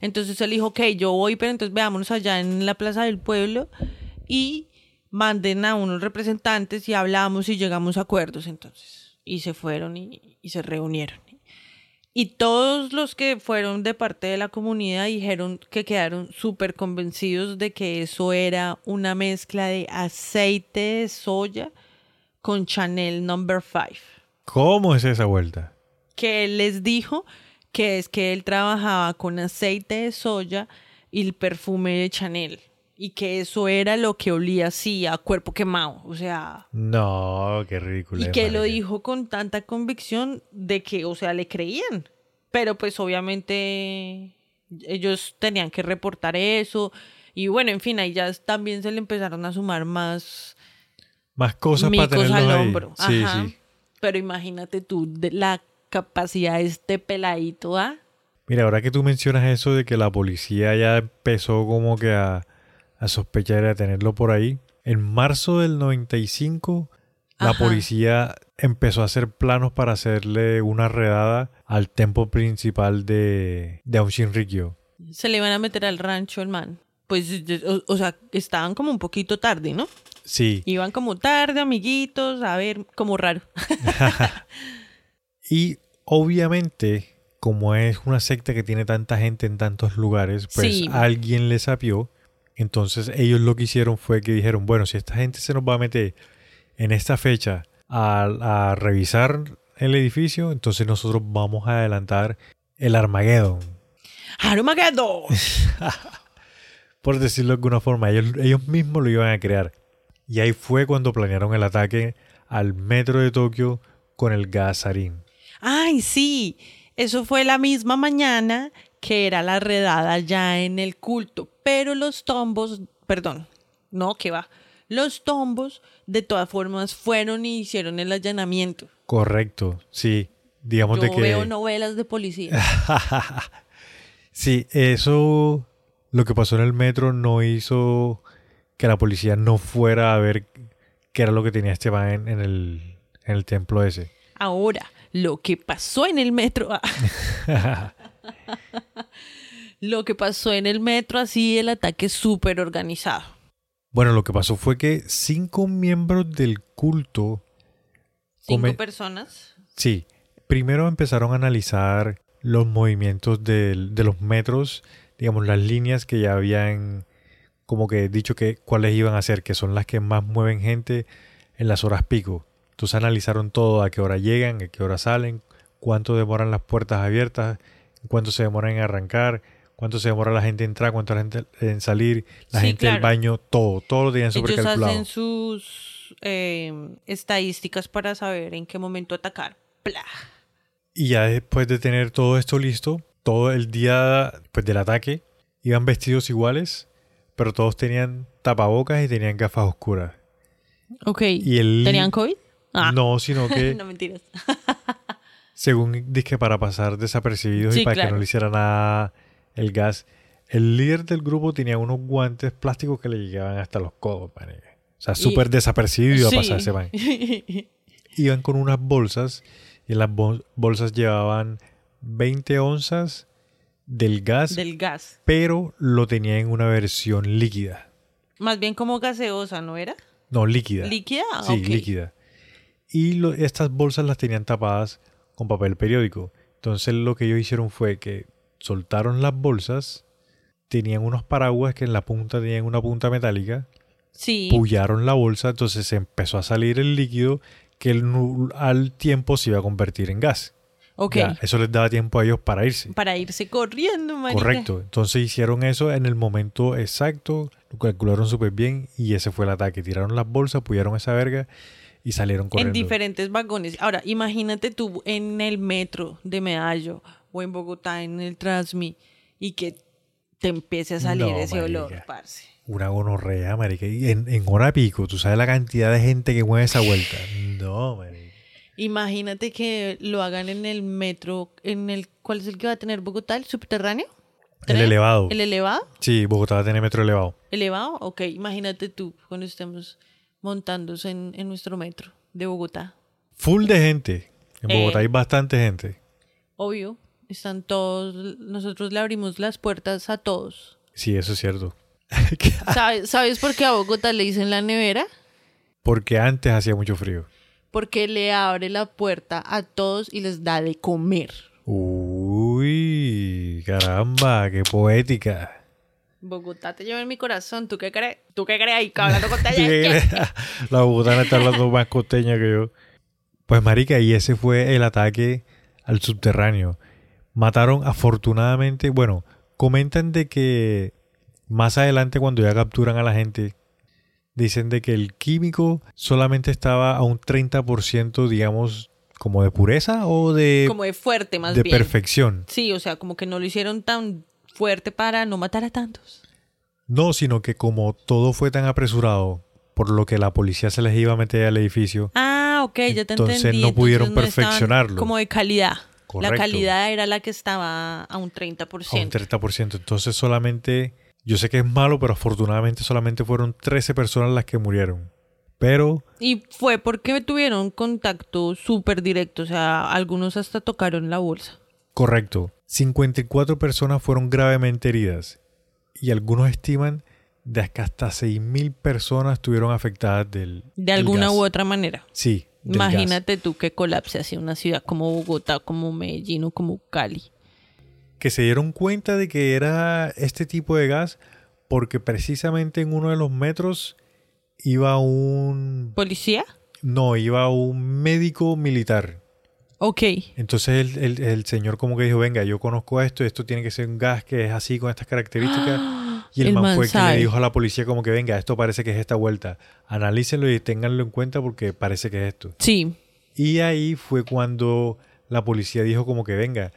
Entonces él dijo, ok, yo voy, pero entonces veámonos allá en la plaza del pueblo y manden a unos representantes y hablamos y llegamos a acuerdos entonces. Y se fueron y, y se reunieron. Y todos los que fueron de parte de la comunidad dijeron que quedaron súper convencidos de que eso era una mezcla de aceite de soya con Chanel Number 5 ¿Cómo es esa vuelta? que él les dijo que es que él trabajaba con aceite de soya y el perfume de Chanel y que eso era lo que olía así a cuerpo quemado, o sea, No, qué ridículo. y que lo dijo con tanta convicción de que, o sea, le creían. Pero pues obviamente ellos tenían que reportar eso y bueno, en fin, ahí ya también se le empezaron a sumar más Más cosas para tenerlos al ahí. hombro. Sí, Ajá. sí. Pero imagínate tú de la capacidad de este peladito, ¿ah? Mira, ahora que tú mencionas eso de que la policía ya empezó como que a, a sospechar y a tenerlo por ahí, en marzo del 95 la policía empezó a hacer planos para hacerle una redada al templo principal de, de Aum Shinrikyo. Se le iban a meter al rancho el man. Pues, o, o sea, estaban como un poquito tarde, ¿no? Sí, Iban como tarde, amiguitos, a ver, como raro. y obviamente, como es una secta que tiene tanta gente en tantos lugares, pues Sí. alguien le sapió. Entonces ellos lo que hicieron fue que dijeron, bueno, si esta gente se nos va a meter en esta fecha a, a revisar el edificio, entonces nosotros vamos a adelantar el Armageddon. ¡Armageddon! Por decirlo de alguna forma, ellos, ellos mismos lo iban a crear. Y ahí fue cuando planearon el ataque al metro de Tokio con el gasarín. ¡Ay, sí! Eso fue la misma mañana que era la redada ya en el culto. Pero los tombos, perdón, no, que va. Los tombos, de todas formas, fueron y hicieron el allanamiento. Correcto, sí. Digamos Yo de que... veo novelas de policía. sí, eso, lo que pasó en el metro no hizo que la policía no fuera a ver qué era lo que tenía Esteban en, en el, en el templo ese. Ahora, lo que pasó en el metro. ah, lo que pasó en el metro, así el ataque súper organizado. Bueno, lo que pasó fue que cinco miembros del culto, Cinco personas. sí, primero empezaron a analizar los movimientos de los metros, digamos, las líneas que ya habían como que dicho que cuáles iban a ser, que son las que más mueven gente en las horas pico. Entonces analizaron todo, a qué hora llegan, a qué hora salen, cuánto demoran las puertas abiertas, cuánto se demoran en arrancar, cuánto se demora la gente en entrar, cuánto la gente en salir, la Sí, gente del claro. baño, todo, todo lo tenían súper Ellos calculado. hacen sus eh, estadísticas para saber en qué momento atacar. Pla. Y ya después de tener todo esto listo, todo el día pues, del ataque, iban vestidos iguales, pero todos tenían tapabocas y tenían gafas oscuras. Ok. Y el ¿Tenían COVID? Ah. No, sino que no mentiras. según dice para pasar desapercibidos Sí, y para que no le hiciera nada el gas, el líder del grupo tenía unos guantes plásticos que le llegaban hasta los codos, marica. O sea, Y- súper desapercibido iba a pasar ese man. Iban con unas bolsas y en las bol- bolsas llevaban 20 onzas del gas, Del gas. pero lo tenía en una versión líquida. Más bien como gaseosa, ¿no era? No, líquida. ¿Líquida? Sí, líquida. Y lo- estas bolsas las tenían tapadas con papel periódico. Entonces lo que ellos hicieron fue que soltaron las bolsas, tenían unos paraguas que en la punta tenían una punta metálica, Sí. pullaron la bolsa, entonces se empezó a salir el líquido que el al tiempo se iba a convertir en gas. Ya, eso les daba tiempo a ellos para irse. Para irse corriendo, marica. Correcto. Entonces hicieron eso en el momento exacto, lo calcularon súper bien y ese fue el ataque. Tiraron las bolsas, pullaron esa verga y salieron En corriendo. diferentes vagones. Ahora, imagínate tú en el metro de Medallo o en Bogotá en el Transmi y que te empiece a salir No, ese olor, parce. Una gonorrea, marica. Y en, en hora pico, tú sabes la cantidad de gente que mueve esa vuelta. No, marica. Imagínate que lo hagan en el metro, en el ¿cuál es el que va a tener Bogotá? ¿El subterráneo? El elevado. ¿El elevado? Sí, Bogotá va a tener metro elevado. ¿Elevado? Ok, imagínate tú cuando estemos montándose en, en nuestro metro de Bogotá. Full de gente. En Eh. Bogotá hay bastante gente. Obvio, están todos, nosotros le abrimos las puertas a todos. Sí, eso es cierto. ¿Sabes, ¿Sabes por qué a Bogotá le dicen la nevera? Porque antes hacía mucho frío. Porque le abre la puerta a todos y les da de comer. Uy, caramba, qué poética. Bogotá te lleva en mi corazón. ¿Tú qué crees? ¿Tú qué crees? ahí, hablando con La bogotana está hablando más costeña que yo. Pues marica, y ese fue el ataque al subterráneo. Mataron afortunadamente, bueno, comentan de que más adelante cuando ya capturan a la gente, dicen de que el químico solamente estaba a un 30%, digamos, como de pureza o de, Como de fuerte, más de bien. perfección. Sí, o sea, como que no lo hicieron tan fuerte para no matar a tantos. No, sino que como todo fue tan apresurado, por lo que la policía se les iba a meter al edificio, Ah, ok, ya te Entonces entendí. no pudieron perfeccionarlo. Como de calidad. Correcto. La calidad era la que estaba a un 30%. a un 30%. Entonces solamente, yo sé que es malo, pero afortunadamente solamente fueron 13 personas las que murieron. Pero Y fue porque tuvieron contacto súper directo. O sea, algunos hasta tocaron la bolsa. correcto, 54 personas fueron gravemente heridas y algunos estiman de que hasta 6.000 personas estuvieron afectadas del De del alguna gas. u otra manera. Sí, gas. Imagínate tú que colapse hacia una ciudad como Bogotá, como Medellín o como Cali. que se dieron cuenta de que era este tipo de gas porque precisamente en uno de los metros iba un ¿Policía? no iba un médico militar Ok. entonces el, el- el señor como que dijo venga yo conozco esto esto tiene que ser un gas que es así con estas características y el, El man, man fue que sabe. le dijo a la policía como que venga esto parece que es esta vuelta analícenlo y ténganlo en cuenta porque parece que es esto Sí. y ahí fue cuando la policía dijo como que venga,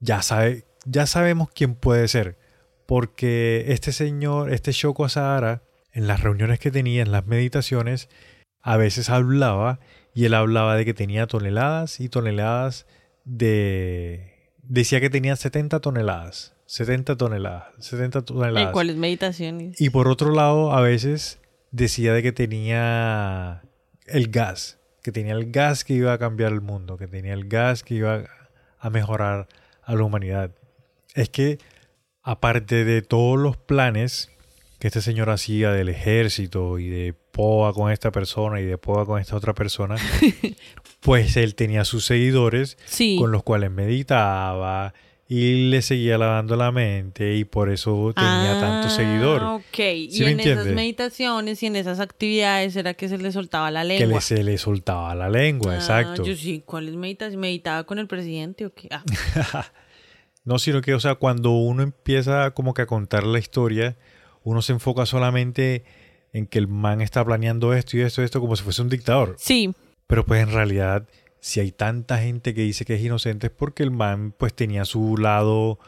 ya sabe, ya sabemos quién puede ser, porque este señor, este Shoko Asahara, en las reuniones que tenía, en las meditaciones, a veces hablaba y él hablaba de que tenía toneladas y toneladas de decía que tenía 70 toneladas, 70 toneladas, 70 ¿Y toneladas. cuáles meditaciones? Y por otro lado, a veces decía de que tenía el gas, que tenía el gas que iba a cambiar el mundo, que tenía el gas que iba a mejorar a la humanidad. Es que, aparte de todos los planes que este señor hacía del ejército y de POA con esta persona y de POA con esta otra persona, pues él tenía sus seguidores Sí. con los cuales meditaba y le seguía lavando la mente y por eso tenía tanto Ah, seguidor. Ok. y ¿Sí me en esas meditaciones y en esas actividades era que se le soltaba la Que lengua. le, se le soltaba la lengua, Ah, exacto. Yo sí, ¿cuáles meditaciones? ¿Meditaba con el presidente o qué? Ah, No, sino que, o sea, cuando uno empieza como que a contar la historia, uno se enfoca solamente en que el man está planeando esto y esto y esto como si fuese un dictador. sí, Pero pues en realidad, si hay tanta gente que dice que es inocente es porque el man pues tenía su lado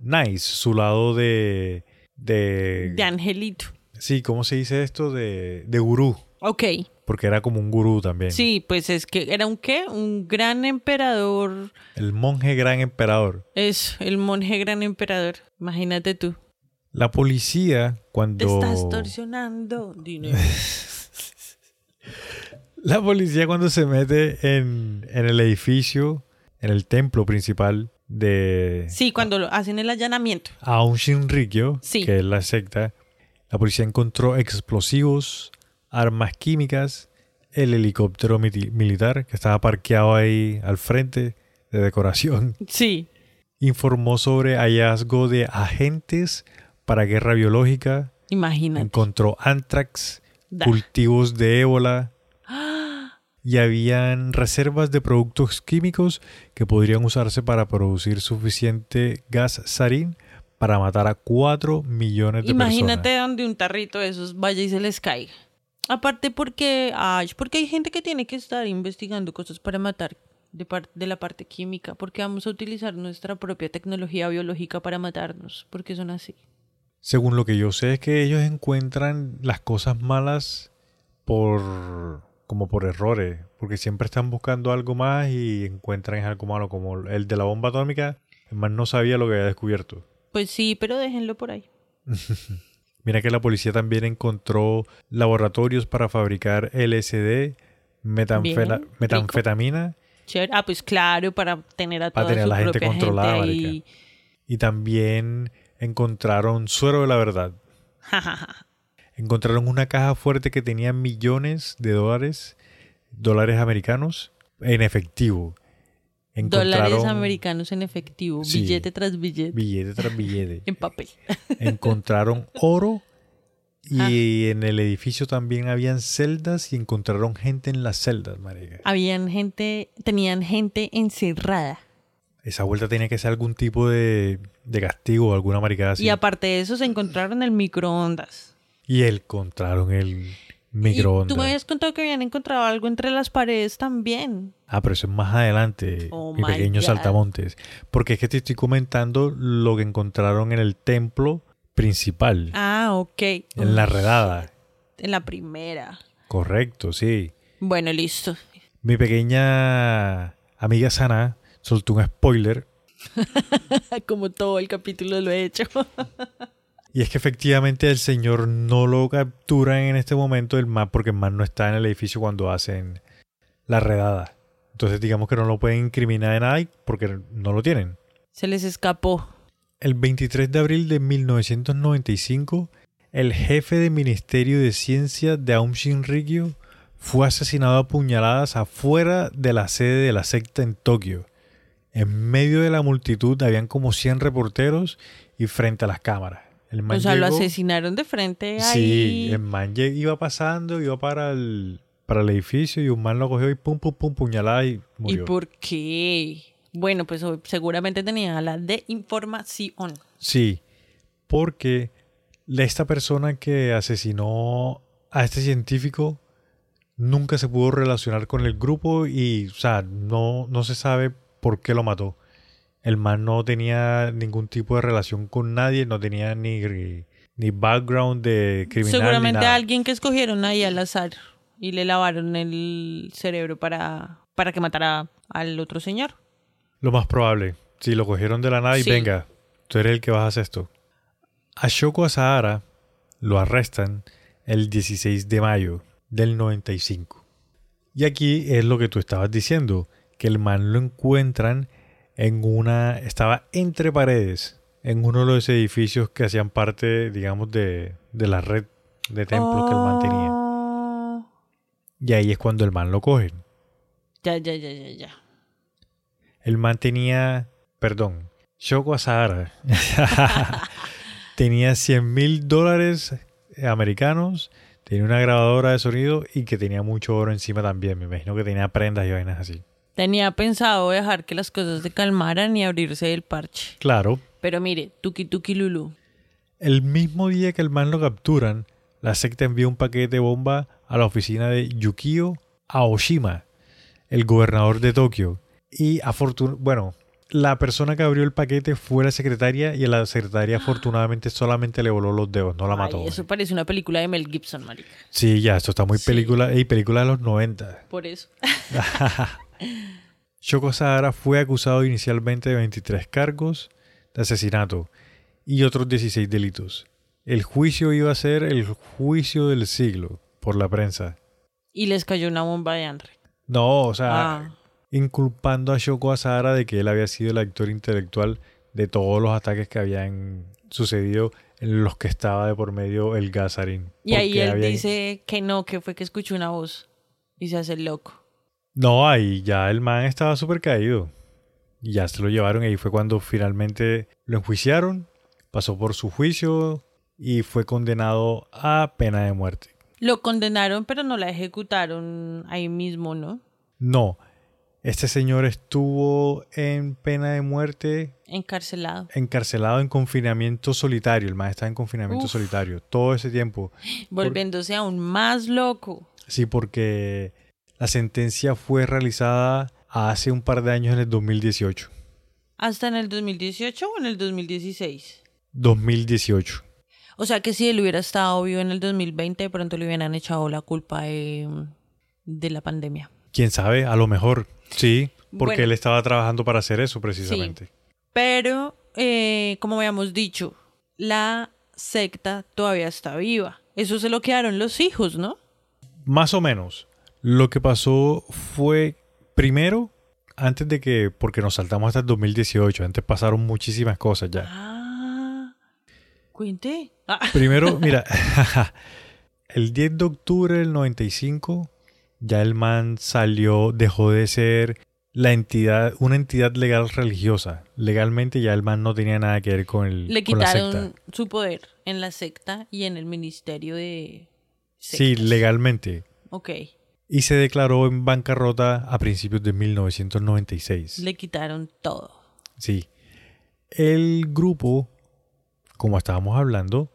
nice, su lado de, de... De angelito. Sí, ¿cómo se dice esto? De, de gurú. Ok. Porque era como un gurú también. Sí, pues es que era un qué? Un gran emperador. El monje gran emperador. Es el monje gran emperador. Imagínate tú. La policía, cuando... Estás torsionando dinero. La policía cuando se mete en, en el edificio, en el templo principal de Sí, cuando lo hacen el allanamiento. Aum Shinrikyo, Sí. que es la secta, la policía encontró explosivos, armas químicas, el helicóptero militar que estaba parqueado ahí al frente de decoración. Sí. Informó sobre hallazgo de agentes para guerra biológica, Imagínate. encontró anthrax, cultivos de ébola y habían reservas de productos químicos que podrían usarse para producir suficiente gas sarín para matar a 4 millones de Imagínate personas. donde un tarrito de esos vaya y se les caiga. Aparte porque, ay, porque hay gente que tiene que estar investigando cosas para matar de la parte química, porque vamos a utilizar nuestra propia tecnología biológica para matarnos, porque son así. Según lo que yo sé es que ellos encuentran las cosas malas por como por errores, porque siempre están buscando algo más y encuentran algo malo, como el de la bomba atómica, man no sabía lo que había descubierto. Pues sí, pero déjenlo por ahí. Mira que la policía también encontró laboratorios para fabricar LSD, Bien, metanfetamina Chévere. Ah, pues claro, para tener a Para toda tener a su la gente propia controlada, gente ahí. y también encontraron suero de la verdad. Encontraron una caja fuerte que tenía millones de dólares, dólares americanos, en efectivo. Dólares americanos en efectivo, Sí. billete tras billete, billete tras billete. en papel. encontraron oro Ah. y en el edificio también habían celdas y encontraron gente en las celdas, marica. Habían gente, tenían gente encerrada. Esa vuelta tenía que ser algún tipo de, de castigo o alguna maricada así. Y aparte de eso se encontraron el microondas. Y encontraron el Y microondas. tú me habías contado que habían encontrado algo entre las paredes también. Ah, pero eso es más adelante, Oh mi pequeño God. saltamontes. Porque es que te estoy comentando lo que encontraron en el templo principal, Ah, ok. en la redada. En la primera. Correcto, sí. Bueno, listo. Mi pequeña amiga Sana soltó un spoiler. Como todo el capítulo lo he hecho. Y es que efectivamente el señor no lo capturan en este momento el man porque el man no está en el edificio cuando hacen la redada. Entonces digamos que no lo pueden incriminar de nada porque no lo tienen. Se les escapó. El 23 de abril de 1995, el jefe de Ministerio de Ciencia de Aum Shinrikyo fue asesinado a puñaladas afuera de la sede de la secta en Tokio. En medio de la multitud habían como 100 reporteros y frente a las cámaras. El man O sea, lo asesinaron de frente Sí, ahí. el man iba pasando, iba para el, para el edificio y un man lo cogió y pum, pum, pum, puñalada y ¿Y murió. por qué? Bueno, pues seguramente tenía la de información. Sí, porque esta persona que asesinó a este científico nunca se pudo relacionar con el grupo y, o sea, no, no se sabe por qué lo mató. El man no tenía ningún tipo de relación con nadie, no tenía ni, ni background de criminal. ni Seguramente nada. alguien que escogieron ahí al azar y le lavaron el cerebro para, para que matara al otro señor. Lo más probable. Si lo cogieron de la nada y Sí. venga, tú eres el que vas a hacer esto. A Shoko Asahara lo arrestan el 16 de mayo del 95. Y aquí es lo que tú estabas diciendo, que el man lo encuentran en una... estaba entre paredes, en uno de los edificios que hacían parte, digamos, de, de la red de templos que el man tenía. Oh. Y ahí es cuando el man lo cogen. Ya, ya, ya, ya, ya. El man tenía, perdón, Shoko Asahara tenía 100 mil dólares americanos, tenía una grabadora de sonido y que tenía mucho oro encima también. Me imagino que tenía prendas y vainas así. Tenía pensado dejar que las cosas se calmaran y abrirse el parche. Claro, Pero mire, tuki tuki lulu. el mismo día que el man lo capturan, la secta envió un paquete de bomba a la oficina de Yukio Aoshima, el gobernador de Tokio. Y afortun bueno, la persona que abrió el paquete fue la secretaria y a la secretaria afortunadamente solamente le voló los dedos, no la mató. Ay, eso parece una película de Mel Gibson, marica. Sí, ya, esto está muy Sí. película, y película de los 90. Por eso. Shoko Sahara fue acusado inicialmente de 23 cargos de asesinato y otros 16 delitos. El juicio iba a ser el juicio del siglo por la prensa. Y les cayó una bomba de Andre. No, o sea, Ah, inculpando a Shoko Asahara de que él había sido el actor intelectual de todos los ataques que habían sucedido en los que estaba de por medio el Gazarín. y ahí él dice que no, que fue que escuchó una voz. Y se hace loco. No, ahí ya el man estaba súper caído. Y ya se lo llevaron y ahí fue cuando finalmente lo enjuiciaron, pasó por su juicio y fue condenado a pena de muerte. Lo condenaron, pero no la ejecutaron ahí mismo, ¿no? No, este señor estuvo en pena de muerte Encarcelado. encarcelado en confinamiento solitario. El man estaba en confinamiento Uf. solitario todo ese tiempo. Volviéndose aún más loco. Sí, porque la sentencia fue realizada hace un par de años en el 2018. ¿Hasta en el 2018 o en el 2016? 2018. O sea que si él hubiera estado vivo en el 2020, de pronto le hubieran echado la culpa de, de la pandemia. Quién sabe, a lo mejor sí, porque Bueno. él estaba trabajando para hacer eso precisamente. Pero, eh, como habíamos dicho, la secta todavía está viva. Eso se lo quedaron los hijos, ¿no? Más o menos. Lo que pasó fue, primero, antes de que, porque nos saltamos hasta el 2018, antes pasaron muchísimas cosas ya. Ah, cuente. Ah, Primero, mira, el 10 de octubre del 95, ya el man salió, dejó de ser la entidad, una entidad legal religiosa. Legalmente ya el man no tenía nada que ver con el le con la secta. quitaron su poder en la secta y en el ministerio de... Sí, legalmente. Ok. Y se declaró en bancarrota a principios de 1996. Le quitaron todo. Sí. El grupo, como estábamos hablando,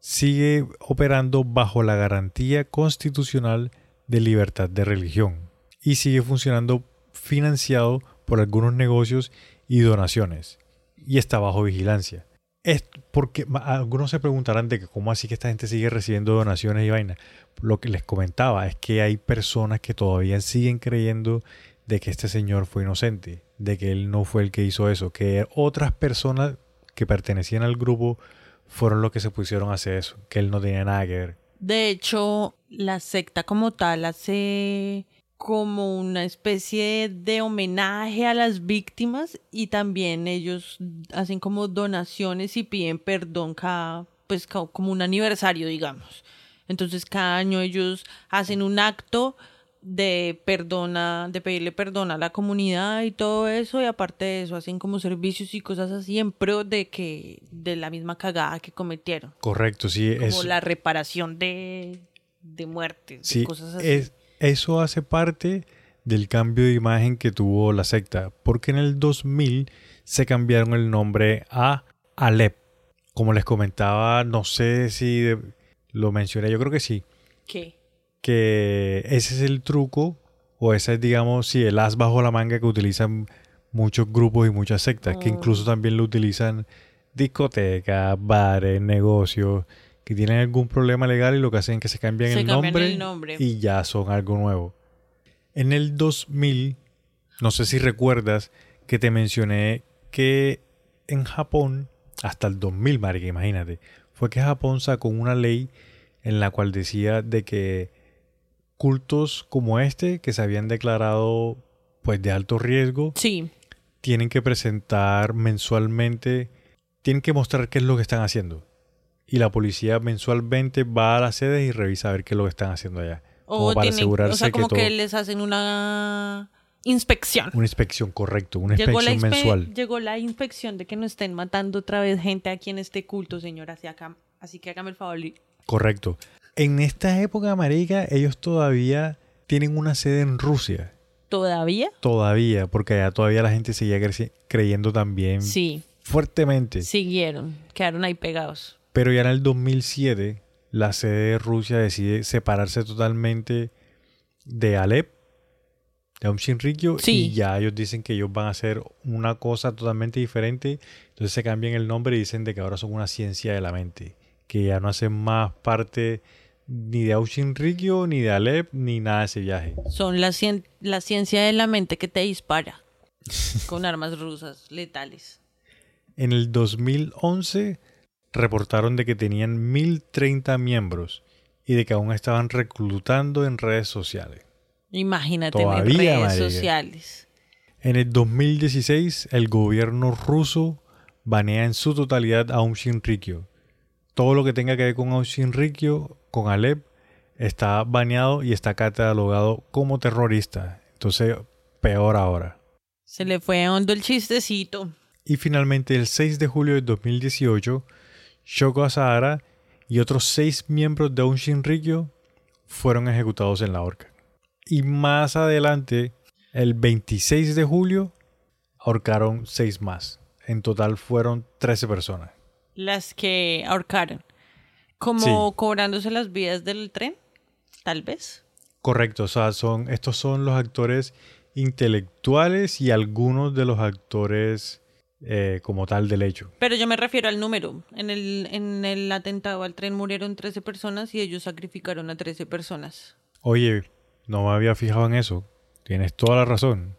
sigue operando bajo la garantía constitucional de libertad de religión y sigue funcionando financiado por algunos negocios y donaciones y está bajo vigilancia. Es porque algunos se preguntarán de que cómo así que esta gente sigue recibiendo donaciones y vainas. Lo que les comentaba es que hay personas que todavía siguen creyendo de que este señor fue inocente, de que él no fue el que hizo eso, que otras personas que pertenecían al grupo fueron los que se pusieron a hacer eso, que él no tenía nada que ver. De hecho, la secta como tal hace como una especie de homenaje a las víctimas y también ellos hacen como donaciones y piden perdón cada, pues como un aniversario, digamos. Entonces cada año ellos hacen un acto de perdona, de pedirle perdón a la comunidad y todo eso, y aparte de eso hacen como servicios y cosas así en pro de que, de la misma cagada que cometieron Correcto, sí, como es, la reparación de, de muertes, de sí, cosas así. es- eso hace parte del cambio de imagen que tuvo la secta, porque en el 2000 se cambiaron el nombre a Alep. Como les comentaba, no sé si de- lo mencioné, yo creo que sí, ¿Qué? que ese es el truco, o ese es, digamos, sí, el as bajo la manga que utilizan muchos grupos y muchas sectas, que incluso también lo utilizan discotecas, bares, negocios, que tienen algún problema legal y lo que hacen es que se cambian, Se el, cambian nombre el nombre. y ya son algo nuevo. En el 2000, no sé si recuerdas que te mencioné que en Japón, hasta el 2000, marica, imagínate, fue que Japón sacó una ley en la cual decía de que cultos como este, que se habían declarado pues de alto riesgo, Sí, tienen que presentar mensualmente, tienen que mostrar qué es lo que están haciendo. Y la policía mensualmente va a las sedes y revisa a ver qué es lo que están haciendo allá. Como o, para tienen- asegurarse o sea, como que les hacen una inspección. Una inspección, correcto, una Llegó inspección inspe- mensual. llegó la inspección de que no estén matando otra vez gente aquí en este culto, señora. Así, acá, así que hágame el favor. y- Correcto. En esta época, marica, ellos todavía tienen una sede en Rusia. ¿Todavía? Todavía, porque allá todavía la gente seguía creyendo también Sí, fuertemente. siguieron. Quedaron ahí pegados. Pero ya en el 2007, la sede de Rusia decide separarse totalmente de Alep, de Shinrikyo Sí. y ya ellos dicen que ellos van a hacer una cosa totalmente diferente. Entonces se cambian el nombre y dicen de que ahora son una ciencia de la mente. Que ya no hacen más parte ni de Aum Shinrikyo, ni de Alep, ni nada de ese viaje. Son la, cien- la ciencia de la mente que te dispara con armas rusas letales. En el 2011 reportaron de que tenían 1030 miembros y de que aún estaban reclutando en redes sociales. Imagínate en Todavía, redes marica. sociales. En el 2016, el gobierno ruso banea en su totalidad a Aum Shinrikyo. Todo lo que tenga que ver con Aum Shinrikyo, con Alep, está baneado y está catalogado como terrorista. Entonces, peor ahora. Se le fue hondo el chistecito. Y finalmente, el 6 de julio de 2018, Shoko Asahara y otros seis miembros de Aum Shinrikyo fueron ejecutados en la horca. Y más adelante, el 26 de julio, ahorcaron seis más. En total fueron 13 personas. Las que ahorcaron. Como Sí. cobrándose las vías del tren, tal vez. Correcto, o sea, son, estos son los actores intelectuales y algunos de los actores eh, como tal del hecho. Pero yo me refiero al número. En el, en el atentado al tren murieron 13 personas y ellos sacrificaron a 13 personas. Oye, no me había fijado en eso. Tienes toda la razón.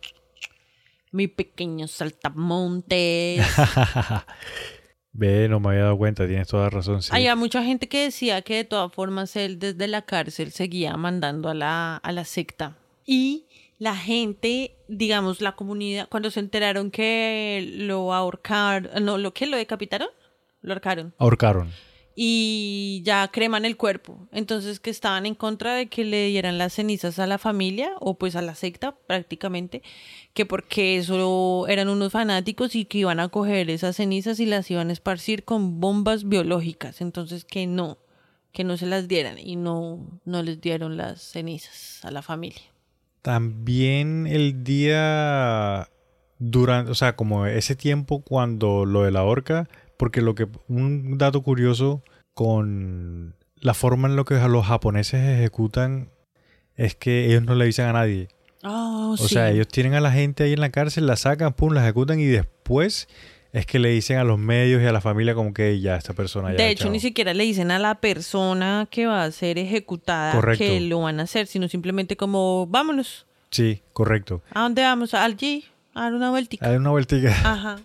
Mi pequeño saltamontes. Ve, no me había dado cuenta, tienes toda razón. Sí. Había mucha gente que decía que de todas formas él desde la cárcel seguía mandando a la, a la secta. Y la gente, digamos, la comunidad, cuando se enteraron que lo ahorcaron, no, ¿lo que ¿Lo decapitaron? Lo ahorcaron. Ahorcaron. Y ya creman el cuerpo. Entonces que estaban en contra de que le dieran las cenizas a la familia o pues a la secta prácticamente, que porque eso eran unos fanáticos y que iban a coger esas cenizas y las iban a esparcir con bombas biológicas. Entonces que no, que no se las dieran y no, no les dieron las cenizas a la familia. También el día durante, o sea, como ese tiempo cuando lo de la horca, porque lo que un dato curioso con la forma en lo que los japoneses ejecutan es que ellos no le avisan a nadie. Oh, O sí. sea, ellos tienen a la gente ahí en la cárcel, la sacan, pum, la ejecutan y después es que le dicen a los medios y a la familia como que ya esta persona ya De hecho, chao. ni siquiera le dicen a la persona que va a ser ejecutada Correcto. que lo van a hacer, sino simplemente como, vámonos. Sí, correcto. ¿A dónde vamos? Allí, a dar una vueltica. Hay una vueltica. Ajá.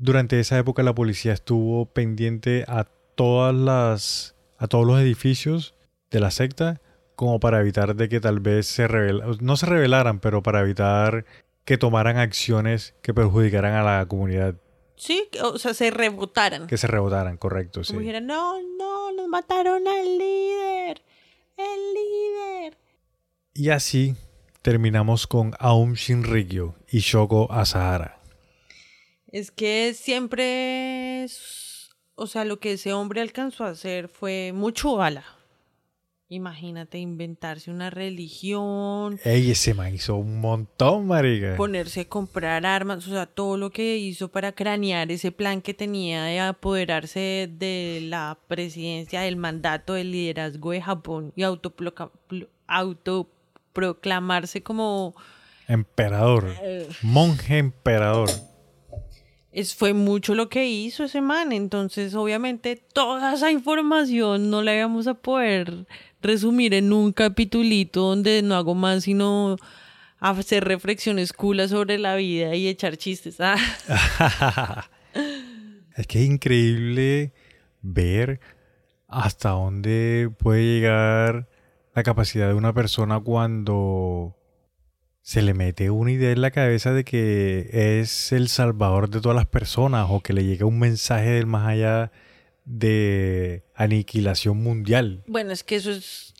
Durante esa época la policía estuvo pendiente a todas las a todos los edificios de la secta como para evitar de que tal vez se rebel no se rebelaran, pero para evitar que tomaran acciones que perjudicaran a la comunidad, Sí, o sea, se rebotaran. que se rebotaran, correcto, sí. Como dijeran, no, no, nos mataron al líder. El líder. Y así terminamos con Aum Shinrikyo y Shoko Asahara. Es que siempre, es- o sea, lo que ese hombre alcanzó a hacer fue mucho bala. Imagínate inventarse una religión, Ey, ese man hizo un montón, marica. ponerse a comprar armas, o sea, todo lo que hizo para cranear ese plan que tenía de apoderarse de la presidencia, del mandato, del liderazgo de Japón y autoproclamarse como... Emperador. eh, Monje emperador. Es, fue mucho lo que hizo ese man, entonces obviamente toda esa información no la íbamos a poder resumir en un capitulito donde no hago más sino hacer reflexiones culas sobre la vida y echar chistes. Ah. es que es increíble ver hasta dónde puede llegar la capacidad de una persona cuando se le mete una idea en la cabeza de que es el salvador de todas las personas o que le llega un mensaje del más allá de aniquilación mundial. Bueno, es que eso es...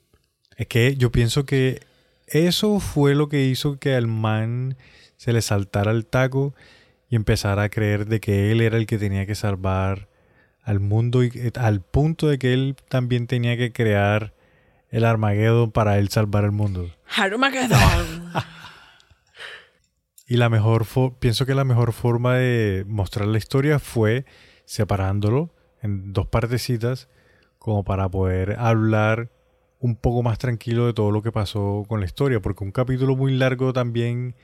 Es que yo pienso que eso fue lo que hizo que al man se le saltara el taco y empezara a creer de que él era el que tenía que salvar al mundo y eh, al punto de que él también tenía que crear el Armageddon para él salvar el mundo. Harumagedon. Y la mejor pienso que la mejor forma de mostrar la historia fue separándolo en dos partecitas como para poder hablar un poco más tranquilo de todo lo que pasó con la historia, porque un capítulo muy largo también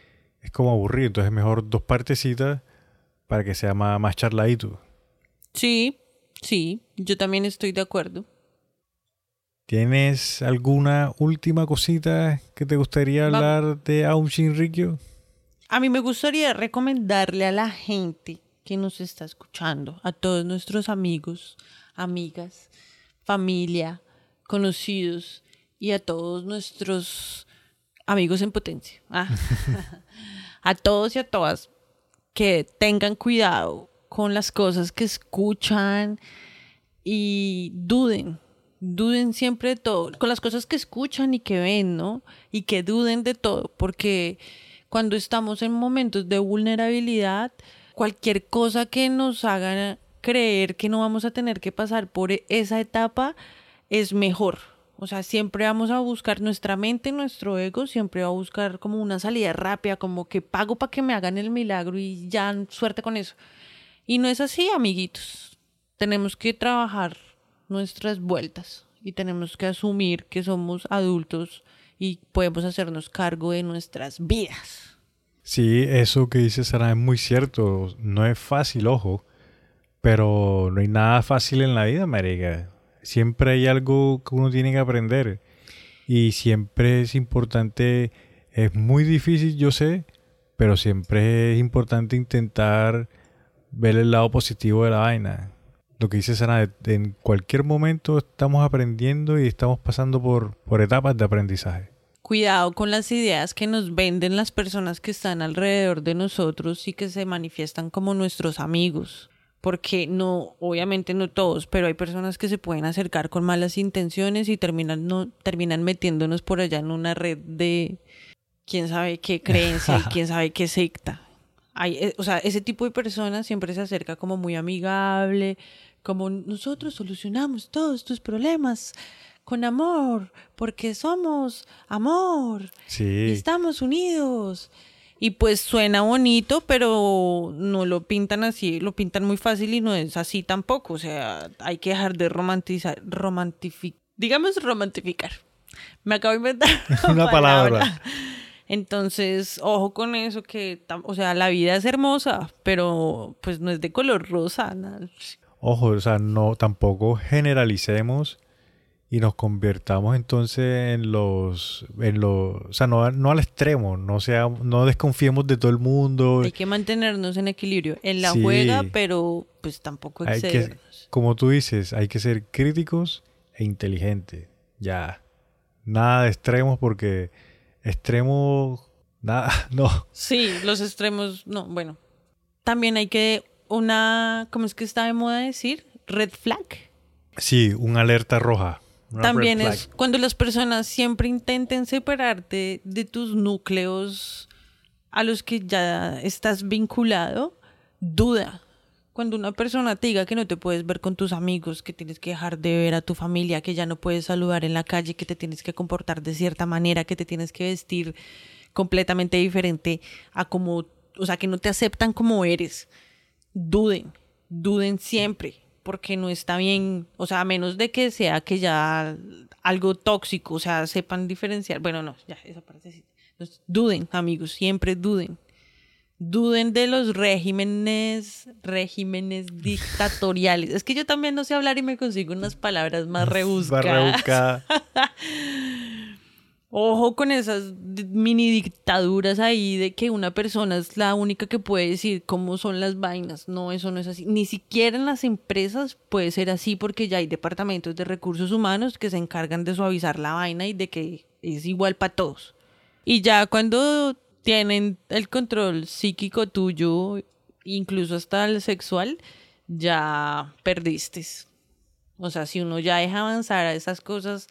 es como aburrido, entonces es mejor dos partecitas para que sea más, más charladito. Sí, sí, yo también estoy de acuerdo. ¿Tienes alguna última cosita que te gustaría hablar de Aum Shinrikyo? A mí me gustaría recomendarle a la gente que nos está escuchando, a todos nuestros amigos, amigas, familia, conocidos y a todos nuestros amigos en potencia, ah, a todos y a todas que tengan cuidado con las cosas que escuchan y duden, duden siempre de todo, con las cosas que escuchan y que ven, ¿no? Y que duden de todo, porque cuando estamos en momentos de vulnerabilidad, cualquier cosa que nos haga creer que no vamos a tener que pasar por esa etapa es mejor. O sea, siempre vamos a buscar nuestra mente, nuestro ego, siempre va a buscar como una salida rápida, como que pago para que me hagan el milagro y ya suerte con eso. Y no es así, amiguitos. Tenemos que trabajar nuestras vueltas y tenemos que asumir que somos adultos y podemos hacernos cargo de nuestras vidas. Sí, eso que dice Sara es muy cierto. No es fácil, ojo, pero no hay nada fácil en la vida, marica. Siempre hay algo que uno tiene que aprender y siempre es importante, es muy difícil, yo sé, pero siempre es importante intentar ver el lado positivo de la vaina lo que dice Sana, en cualquier momento estamos aprendiendo y estamos pasando por, por etapas de aprendizaje. Cuidado con las ideas que nos venden las personas que están alrededor de nosotros y que se manifiestan como nuestros amigos. Porque no, obviamente no todos, pero hay personas que se pueden acercar con malas intenciones y terminan, no, terminan metiéndonos por allá en una red de quién sabe qué creencia y quién sabe qué secta. Hay, eh, o sea, ese tipo de personas siempre se acerca como muy amigable, como nosotros solucionamos todos tus problemas con amor, porque somos amor, sí. estamos unidos. Y pues suena bonito, pero no lo pintan así, lo pintan muy fácil y no es así tampoco. O sea, hay que dejar de romantizar, romantificar, digamos romantificar. Me acabo de inventar una palabra. Entonces, ojo con eso que, o sea, la vida es hermosa, pero pues no es de color rosa. Nada. Ojo, o sea, no tampoco generalicemos y nos convirtamos entonces en los en los o sea no, al extremo no sea no desconfiemos de todo el mundo. Hay que mantenernos en equilibrio. En la juega pero pues tampoco excedernos. como tú dices hay que ser críticos e inteligentes. Ya. Nada de extremos porque extremos nada no sí los extremos no bueno también hay que una, ¿cómo es que está de moda decir? Red flag. Sí, una alerta roja. También es cuando las personas siempre intenten separarte de tus núcleos a los que ya estás vinculado, duda. Cuando una persona te diga que no te puedes ver con tus amigos, que tienes que dejar de ver a tu familia, que ya no puedes saludar en la calle, que te tienes que comportar de cierta manera, que te tienes que vestir completamente diferente a como, o sea, que no te aceptan como eres duden, duden siempre, porque no está bien, o sea, a menos de que sea que ya algo tóxico, o sea, sepan diferenciar. Bueno, no, ya, esa parte sí. duden, amigos, siempre duden. Duden de los regímenes, regímenes dictatoriales. Es que yo también no sé hablar y me consigo unas palabras más rebuscadas. Ojo con esas mini dictaduras ahí de que una persona es la única que puede decir cómo son las vainas. No, eso no es así. Ni siquiera en las empresas puede ser así porque ya hay departamentos de recursos humanos que se encargan de suavizar la vaina y de que es igual para todos. Y ya cuando tienen el control psíquico tuyo, incluso hasta el sexual, ya perdiste. O sea, si uno ya deja avanzar a esas cosas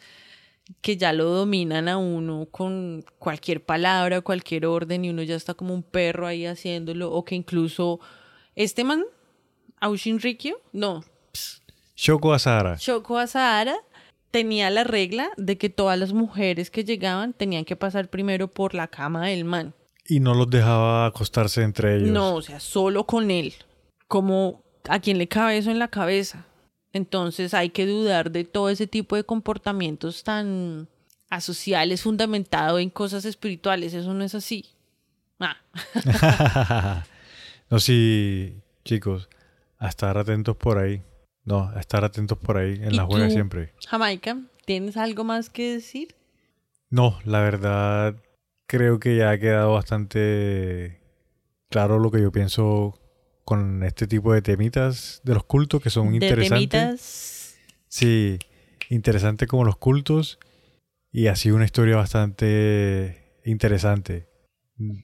que ya lo dominan a uno con cualquier palabra, cualquier orden y uno ya está como un perro ahí haciéndolo o que incluso este man, Aushin Rikyo, no. Shoko Asahara. Shoko Asahara tenía la regla de que todas las mujeres que llegaban tenían que pasar primero por la cama del man. Y no los dejaba acostarse entre ellos. No, o sea, solo con él. Como a quien le cabe eso en la cabeza. Entonces hay que dudar de todo ese tipo de comportamientos tan asociales fundamentado en cosas espirituales. Eso no es así. Ah. no, sí, chicos, a estar atentos por ahí. No, a estar atentos por ahí en la juega siempre. Jamaica, ¿tienes algo más que decir? No, la verdad creo que ya ha quedado bastante claro lo que yo pienso con este tipo de temitas de los cultos que son interesantes. Temitas? Sí, interesante como los cultos y ha sido una historia bastante interesante.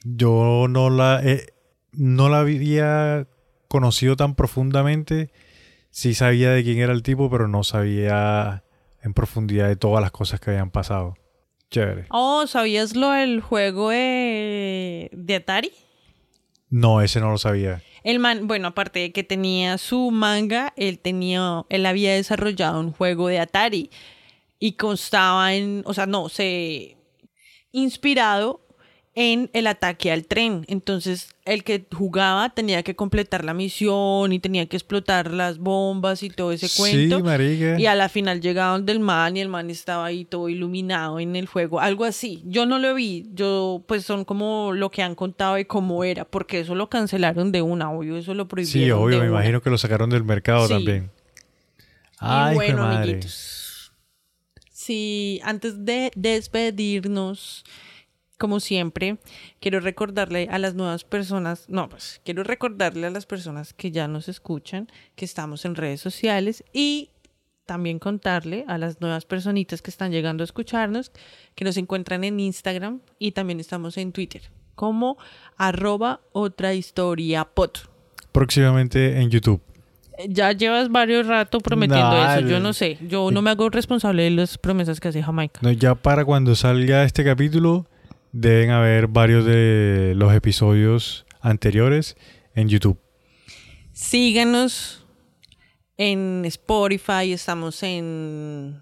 Yo no la no la había conocido tan profundamente. Sí sabía de quién era el tipo, pero no sabía en profundidad de todas las cosas que habían pasado. Chévere. Oh, ¿sabías lo del juego de, de Atari? No, ese no lo sabía. El man, bueno, aparte de que tenía su manga, él tenía, él había desarrollado un juego de Atari y constaba en, o sea, no, se inspirado en el ataque al tren. Entonces, el que jugaba tenía que completar la misión y tenía que explotar las bombas y todo ese cuento. Y a la final llegaron del man y el man estaba ahí todo iluminado en el juego, algo así. Yo no lo vi, yo pues son como lo que han contado de cómo era, porque eso lo cancelaron de una, obvio, eso lo prohibieron. Sí, obvio, me imagino que lo sacaron del mercado también. Ay, bueno, amiguitos. Sí, antes de despedirnos, como siempre, quiero recordarle a las nuevas personas, no, pues quiero recordarle a las personas que ya nos escuchan que estamos en redes sociales y también contarle a las nuevas personitas que están llegando a escucharnos que nos encuentran en Instagram y también estamos en Twitter como arroba otra historia pot. Próximamente en YouTube. Ya llevas varios rato prometiendo eso, yo no sé, yo no me hago responsable de las promesas que hace Jamaica. No, ya para cuando salga este capítulo deben haber varios de los episodios anteriores en YouTube. Síganos en Spotify, estamos en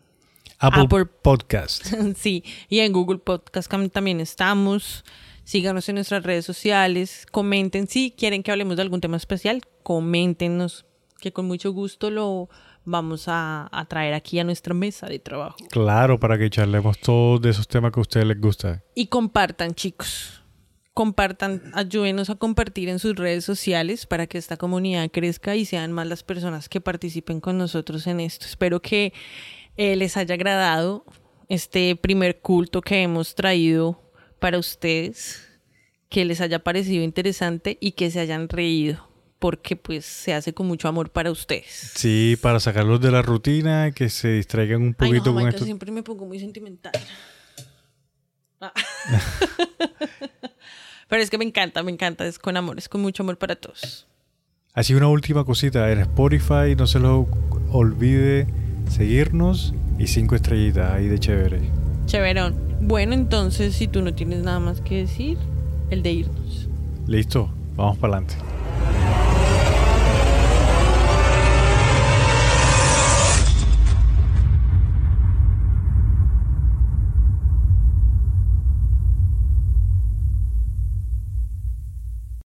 Apple, Podcast. sí, y en Google Podcast también estamos. Síganos en nuestras redes sociales, comenten si quieren que hablemos de algún tema especial, coméntenos, que con mucho gusto lo vamos a, traer aquí a nuestra mesa de trabajo. Claro, para que charlemos todos de esos temas que a ustedes les gusta. Y compartan, chicos. Compartan, ayúdenos a compartir en sus redes sociales para que esta comunidad crezca y sean más las personas que participen con nosotros en esto. Espero que eh, les haya agradado este primer culto que hemos traído para ustedes, que les haya parecido interesante y que se hayan reído porque pues se hace con mucho amor para ustedes. Sí, para sacarlos de la rutina, que se distraigan un poquito con esto. siempre me pongo muy sentimental. Ah. Pero es que me encanta, me encanta, es con amor, es con mucho amor para todos. Así una última cosita, en Spotify no se lo olvide seguirnos y cinco estrellitas ahí de chévere. Chéverón. Bueno, entonces si tú no tienes nada más que decir, el de irnos. Listo, vamos para adelante.